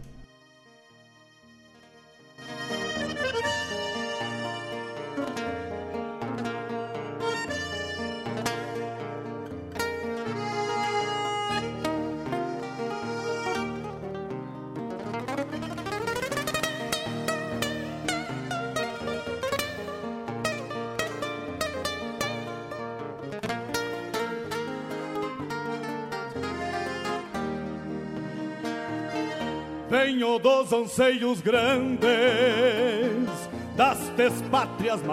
anseios grandes das despátrias